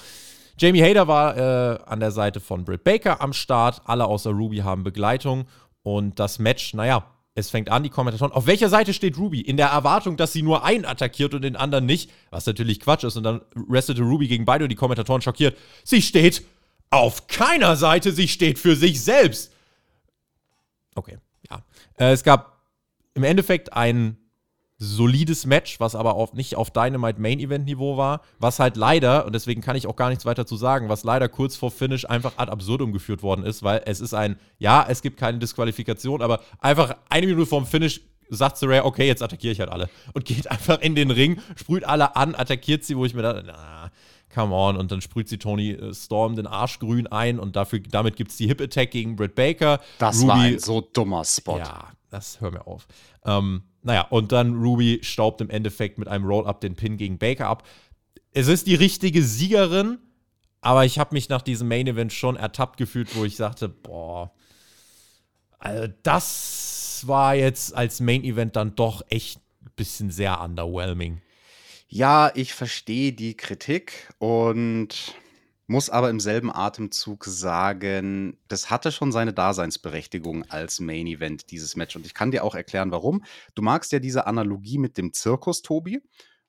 Jamie Hader war äh, an der Seite von Britt Baker am Start. Alle außer Ruby haben Begleitung. Und das Match, naja, es fängt an, die Kommentatoren. Auf welcher Seite steht Ruby? In der Erwartung, dass sie nur einen attackiert und den anderen nicht. Was natürlich Quatsch ist. Und dann restete Ruby gegen beide und die Kommentatoren schockiert. Sie steht auf keiner Seite, sie steht für sich selbst. Okay, ja. Äh, es gab im Endeffekt ein solides Match, was aber auf, nicht auf Dynamite Main Event Niveau war, was halt leider, und deswegen kann ich auch gar nichts weiter zu sagen, was leider kurz vor Finish einfach ad absurdum geführt worden ist, weil es ist ein, ja, es gibt keine Disqualifikation, aber einfach eine Minute vorm Finish sagt Saraya, okay, jetzt attackiere ich halt alle. Und geht einfach in den Ring, sprüht alle an, attackiert sie, wo ich mir dachte, na, come on. Und dann sprüht sie Tony äh, Storm den Arsch grün ein und dafür, damit gibt es die Hip-Attack gegen Britt Baker. Das Ruby, war ein so dummer Spot. Ja, das hör mir auf. Ähm, naja, und dann Ruby staubt im Endeffekt mit einem Roll-Up den Pin gegen Baker ab. Es ist die richtige Siegerin, aber ich habe mich nach diesem Main Event schon ertappt gefühlt, wo ich sagte, boah, also das war jetzt als Main Event dann doch echt ein bisschen sehr underwhelming. Ja, ich verstehe die Kritik und muss aber im selben Atemzug sagen, das hatte schon seine Daseinsberechtigung als Main Event, dieses Match. Und ich kann dir auch erklären, warum. Du magst ja diese Analogie mit dem Zirkus, Tobi.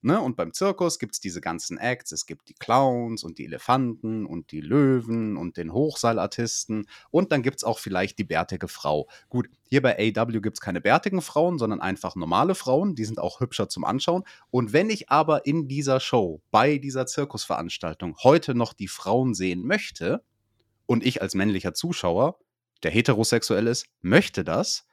Ne? Und beim Zirkus gibt es diese ganzen Acts. Es gibt die Clowns und die Elefanten und die Löwen und den Hochseilartisten. Und dann gibt es auch vielleicht die bärtige Frau. Gut, hier bei AW gibt es keine bärtigen Frauen, sondern einfach normale Frauen. Die sind auch hübscher zum Anschauen. Und wenn ich aber in dieser Show, bei dieser Zirkusveranstaltung, heute noch die Frauen sehen möchte, und ich als männlicher Zuschauer, der heterosexuell ist, möchte das,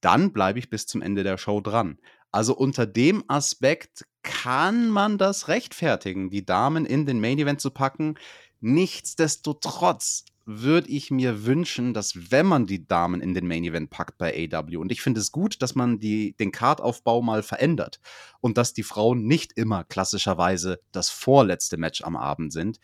dann bleibe ich bis zum Ende der Show dran. Also unter dem Aspekt kann man das rechtfertigen, die Damen in den Main Event zu packen. Nichtsdestotrotz würde ich mir wünschen, dass wenn man die Damen in den Main Event packt bei AW, und ich finde es gut, dass man die, den Kartaufbau mal verändert und dass die Frauen nicht immer klassischerweise das vorletzte Match am Abend sind,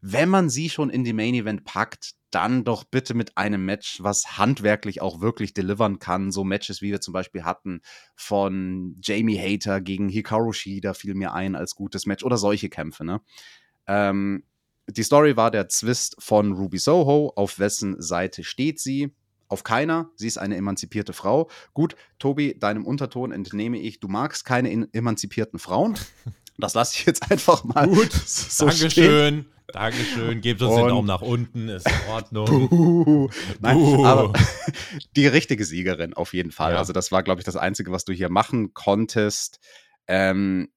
wenn man sie schon in die Main Event packt, dann doch bitte mit einem Match, was handwerklich auch wirklich delivern kann. So Matches, wie wir zum Beispiel hatten von Jamie Hater gegen Hikaru Shida fiel mir ein als gutes Match oder solche Kämpfe. Ne? Ähm, die Story war der Zwist von Ruby Soho. Auf wessen Seite steht sie? Auf keiner. Sie ist eine emanzipierte Frau. Gut, Tobi, deinem Unterton entnehme ich, du magst keine emanzipierten Frauen. Das lasse ich jetzt einfach mal Gut, so Dankeschön. stehen. Dankeschön. Gebt uns den Und- Daumen nach unten, ist in Ordnung. Buh. Nein, Buh. aber die richtige Siegerin auf jeden Fall. Ja. Also das war, glaube ich, das Einzige, was du hier machen konntest. Ähm,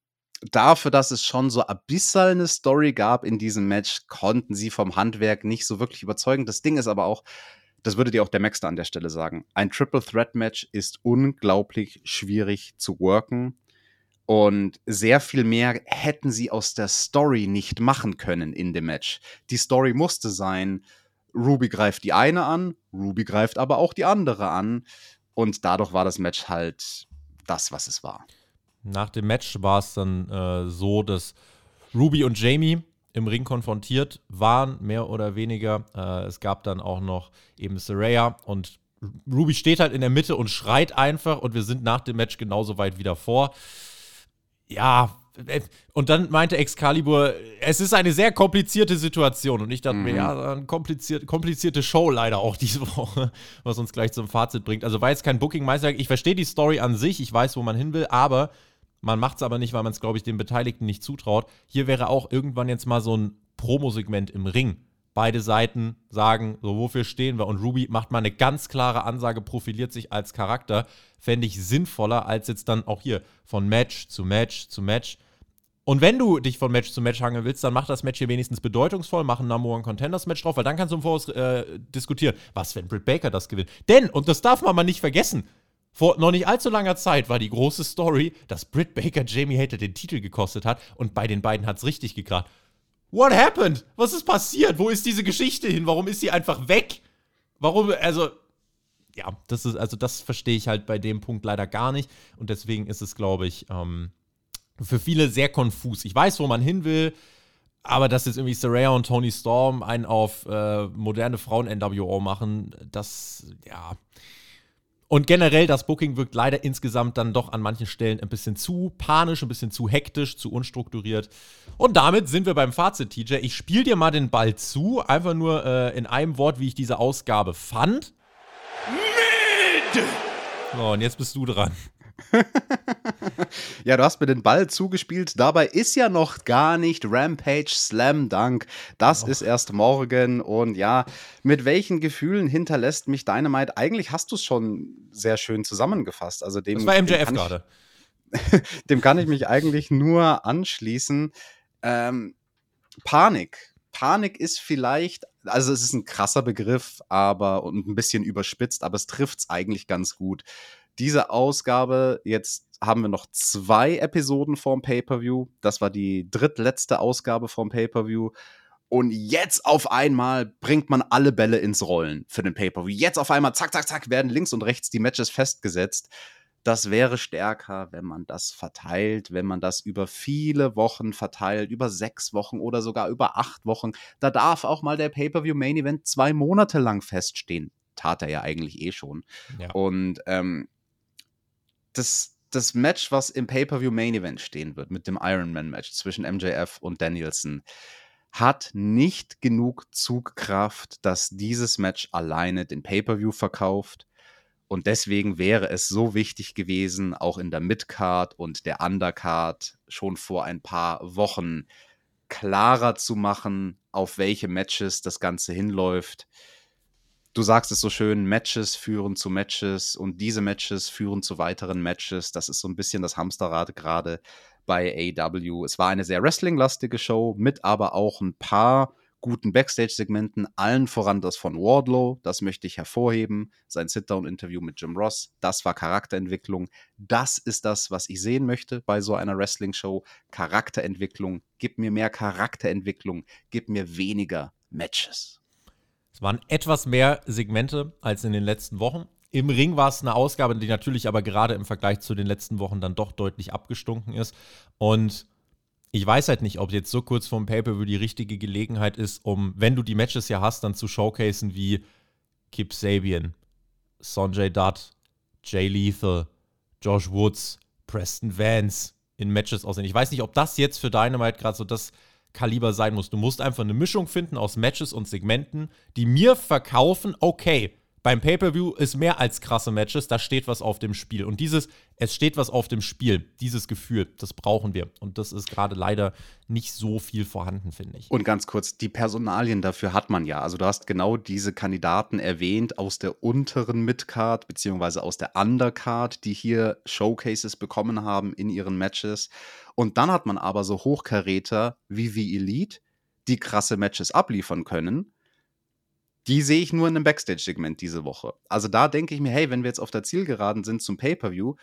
dafür, dass es schon so bisschen eine Story gab in diesem Match, konnten sie vom Handwerk nicht so wirklich überzeugen. Das Ding ist aber auch, das würde dir auch der Maxter an der Stelle sagen, ein Triple Threat Match ist unglaublich schwierig zu worken. Und sehr viel mehr hätten sie aus der Story nicht machen können in dem Match. Die Story musste sein, Ruby greift die eine an, Ruby greift aber auch die andere an. Und dadurch war das Match halt das, was es war. Nach dem Match war es dann äh, so, dass Ruby und Jamie im Ring konfrontiert waren, mehr oder weniger. Äh, es gab dann auch noch eben Saraya und Ruby steht halt in der Mitte und schreit einfach und wir sind nach dem Match genauso weit wieder vor. Ja, äh, und dann meinte Excalibur, es ist eine sehr komplizierte Situation. Und ich dachte mir, Mhm. ja, eine kompliziert, komplizierte Show leider auch diese Woche, was uns gleich zum Fazit bringt. Also war jetzt kein Booking-Meisterwerk. Ich verstehe die Story an sich, ich weiß, wo man hin will, aber man macht es aber nicht, weil man es, glaube ich, den Beteiligten nicht zutraut. Hier wäre auch irgendwann jetzt mal so ein Promosegment im Ring. Beide Seiten sagen, so wofür stehen wir? Und Ruby macht mal eine ganz klare Ansage, profiliert sich als Charakter. Fände ich sinnvoller, als jetzt dann auch hier von Match zu Match zu Match. Und wenn du dich von Match zu Match hangeln willst, dann mach das Match hier wenigstens bedeutungsvoll, mach ein Number One Contenders Match drauf, weil dann kannst du im Voraus äh, diskutieren, was, wenn Britt Baker das gewinnt. Denn, und das darf man mal nicht vergessen, vor noch nicht allzu langer Zeit war die große Story, dass Britt Baker Jamie Hater den Titel gekostet hat und bei den beiden hat es richtig gekracht. What happened? Was ist passiert? Wo ist diese Geschichte hin? Warum ist sie einfach weg? Warum, also, ja, das ist, also das verstehe ich halt bei dem Punkt leider gar nicht. Und deswegen ist es, glaube ich, ähm, für viele sehr konfus. Ich weiß, wo man hin will, aber dass jetzt irgendwie Saraya und Tony Storm einen auf äh, moderne Frauen-NWO machen, das, ja. Und generell, das Booking wirkt leider insgesamt dann doch an manchen Stellen ein bisschen zu panisch, ein bisschen zu hektisch, zu unstrukturiert. Und damit sind wir beim Fazit, TJ. Ich spiele dir mal den Ball zu, einfach nur äh, in einem Wort, wie ich diese Ausgabe fand. Mid! So, und jetzt bist du dran. ja, du hast mir den Ball zugespielt. Dabei ist ja noch gar nicht Rampage Slam Dunk. Das oh. ist erst morgen. Und ja, mit welchen Gefühlen hinterlässt mich Dynamite? Eigentlich hast du es schon sehr schön zusammengefasst. Also dem, das war MJF gerade. dem kann ich mich eigentlich nur anschließen. Ähm, Panik. Panik ist vielleicht, also es ist ein krasser Begriff, aber und ein bisschen überspitzt, aber es trifft es eigentlich ganz gut. Diese Ausgabe, jetzt haben wir noch zwei Episoden vorm Pay-Per-View. Das war die drittletzte Ausgabe vom Pay-Per-View. Und jetzt auf einmal bringt man alle Bälle ins Rollen für den Pay-Per-View. Jetzt auf einmal, zack, zack, zack, werden links und rechts die Matches festgesetzt. Das wäre stärker, wenn man das verteilt, wenn man das über viele Wochen verteilt, über sechs Wochen oder sogar über acht Wochen. Da darf auch mal der Pay-Per-View Main Event zwei Monate lang feststehen. Tat er ja eigentlich eh schon. Ja. Und ähm, das, das Match, was im Pay-Per-View Main Event stehen wird, mit dem Ironman Match zwischen MJF und Danielson, hat nicht genug Zugkraft, dass dieses Match alleine den Pay-Per-View verkauft. Und deswegen wäre es so wichtig gewesen, auch in der Midcard und der Undercard schon vor ein paar Wochen klarer zu machen, auf welche Matches das Ganze hinläuft du sagst es so schön, Matches führen zu Matches und diese Matches führen zu weiteren Matches. Das ist so ein bisschen das Hamsterrad gerade bei AW. Es war eine sehr wrestling-lastige Show mit aber auch ein paar guten Backstage-Segmenten, allen voran das von Wardlow, das möchte ich hervorheben, sein Sit-Down-Interview mit Jim Ross, das war Charakterentwicklung, das ist das, was ich sehen möchte bei so einer Wrestling-Show, Charakterentwicklung, gib mir mehr Charakterentwicklung, gib mir weniger Matches. Es waren etwas mehr Segmente als in den letzten Wochen. Im Ring war es eine Ausgabe, die natürlich aber gerade im Vergleich zu den letzten Wochen dann doch deutlich abgestunken ist. Und ich weiß halt nicht, ob jetzt so kurz vorm Pay-Per-View die richtige Gelegenheit ist, um, wenn du die Matches ja hast, dann zu showcasen wie Kip Sabian, Sonjay Dutt, Jay Lethal, Josh Woods, Preston Vance in Matches aussehen. Ich weiß nicht, ob das jetzt für Dynamite gerade so das Kaliber sein muss. Du musst einfach eine Mischung finden aus Matches und Segmenten, die mir verkaufen, okay, beim Pay-Per-View ist mehr als krasse Matches, da steht was auf dem Spiel. Und dieses, es steht was auf dem Spiel, dieses Gefühl, das brauchen wir. Und das ist gerade leider nicht so viel vorhanden, finde ich. Und ganz kurz, die Personalien dafür hat man ja. Also du hast genau diese Kandidaten erwähnt aus der unteren Midcard, beziehungsweise aus der Undercard, die hier Showcases bekommen haben in ihren Matches. Und dann hat man aber so Hochkaräter wie The Elite, die krasse Matches abliefern können die sehe ich nur in einem Backstage-Segment diese Woche. Also da denke ich mir, hey, wenn wir jetzt auf der Zielgeraden sind zum Pay-Per-View,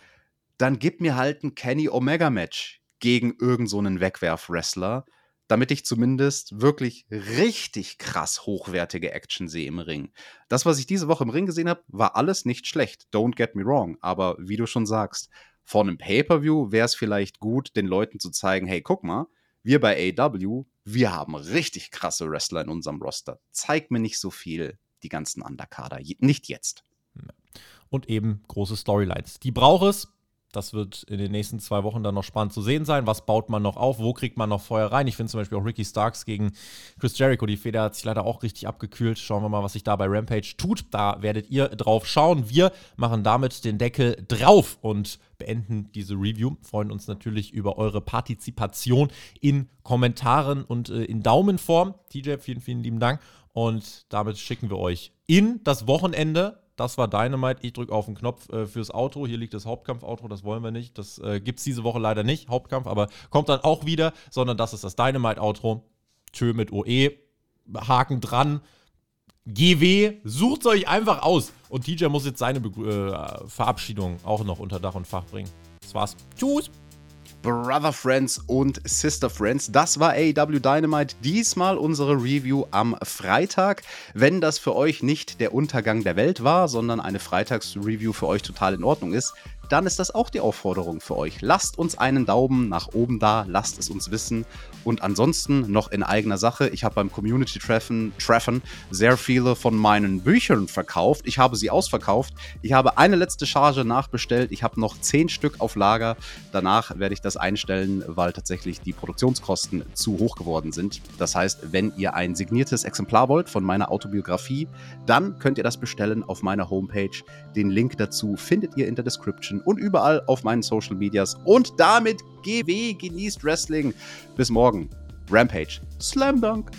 dann gib mir halt ein Kenny Omega-Match gegen irgendeinen so Wegwerf-Wrestler, damit ich zumindest wirklich richtig krass hochwertige Action sehe im Ring. Das, was ich diese Woche im Ring gesehen habe, war alles nicht schlecht. Don't get me wrong. Aber wie du schon sagst, vor einem Pay-Per-View wäre es vielleicht gut, den Leuten zu zeigen, hey, guck mal, wir bei AW, wir haben richtig krasse Wrestler in unserem Roster. Zeig mir nicht so viel die ganzen Underkader. Nicht jetzt. Und eben große Storylines. Die braucht es. Das wird in den nächsten zwei Wochen dann noch spannend zu sehen sein. Was baut man noch auf? Wo kriegt man noch Feuer rein? Ich finde zum Beispiel auch Ricky Starks gegen Chris Jericho. Die Feder hat sich leider auch richtig abgekühlt. Schauen wir mal, was sich da bei Rampage tut. Da werdet ihr drauf schauen. Wir machen damit den Deckel drauf und beenden diese Review. Freuen uns natürlich über eure Partizipation in Kommentaren und äh, in Daumenform. TJ, vielen, vielen lieben Dank. Und damit schicken wir euch in das Wochenende das war Dynamite. Ich drücke auf den Knopf äh, fürs Outro. Hier liegt das Hauptkampf-Outro, das wollen wir nicht. Das äh, gibt es diese Woche leider nicht, Hauptkampf, aber kommt dann auch wieder, sondern das ist das Dynamite-Outro. Tschö mit OE, Haken dran. GW, sucht euch einfach aus. Und TJ muss jetzt seine Be äh, Verabschiedung auch noch unter Dach und Fach bringen. Das war's. Tschüss. Brother Friends und Sister Friends. Das war AEW Dynamite. Diesmal unsere Review am Freitag. Wenn das für euch nicht der Untergang der Welt war, sondern eine Freitagsreview für euch total in Ordnung ist, dann ist das auch die Aufforderung für euch. Lasst uns einen Daumen nach oben da, lasst es uns wissen. Und ansonsten noch in eigener Sache, ich habe beim Community-Treffen Treffen sehr viele von meinen Büchern verkauft. Ich habe sie ausverkauft. Ich habe eine letzte Charge nachbestellt. Ich habe noch zehn Stück auf Lager. Danach werde ich das einstellen, weil tatsächlich die Produktionskosten zu hoch geworden sind. Das heißt, wenn ihr ein signiertes Exemplar wollt von meiner Autobiografie, dann könnt ihr das bestellen auf meiner Homepage. Den Link dazu findet ihr in der Description und überall auf meinen Social Medias. Und damit GW, genießt Wrestling. Bis morgen. Rampage. Slam Dunk.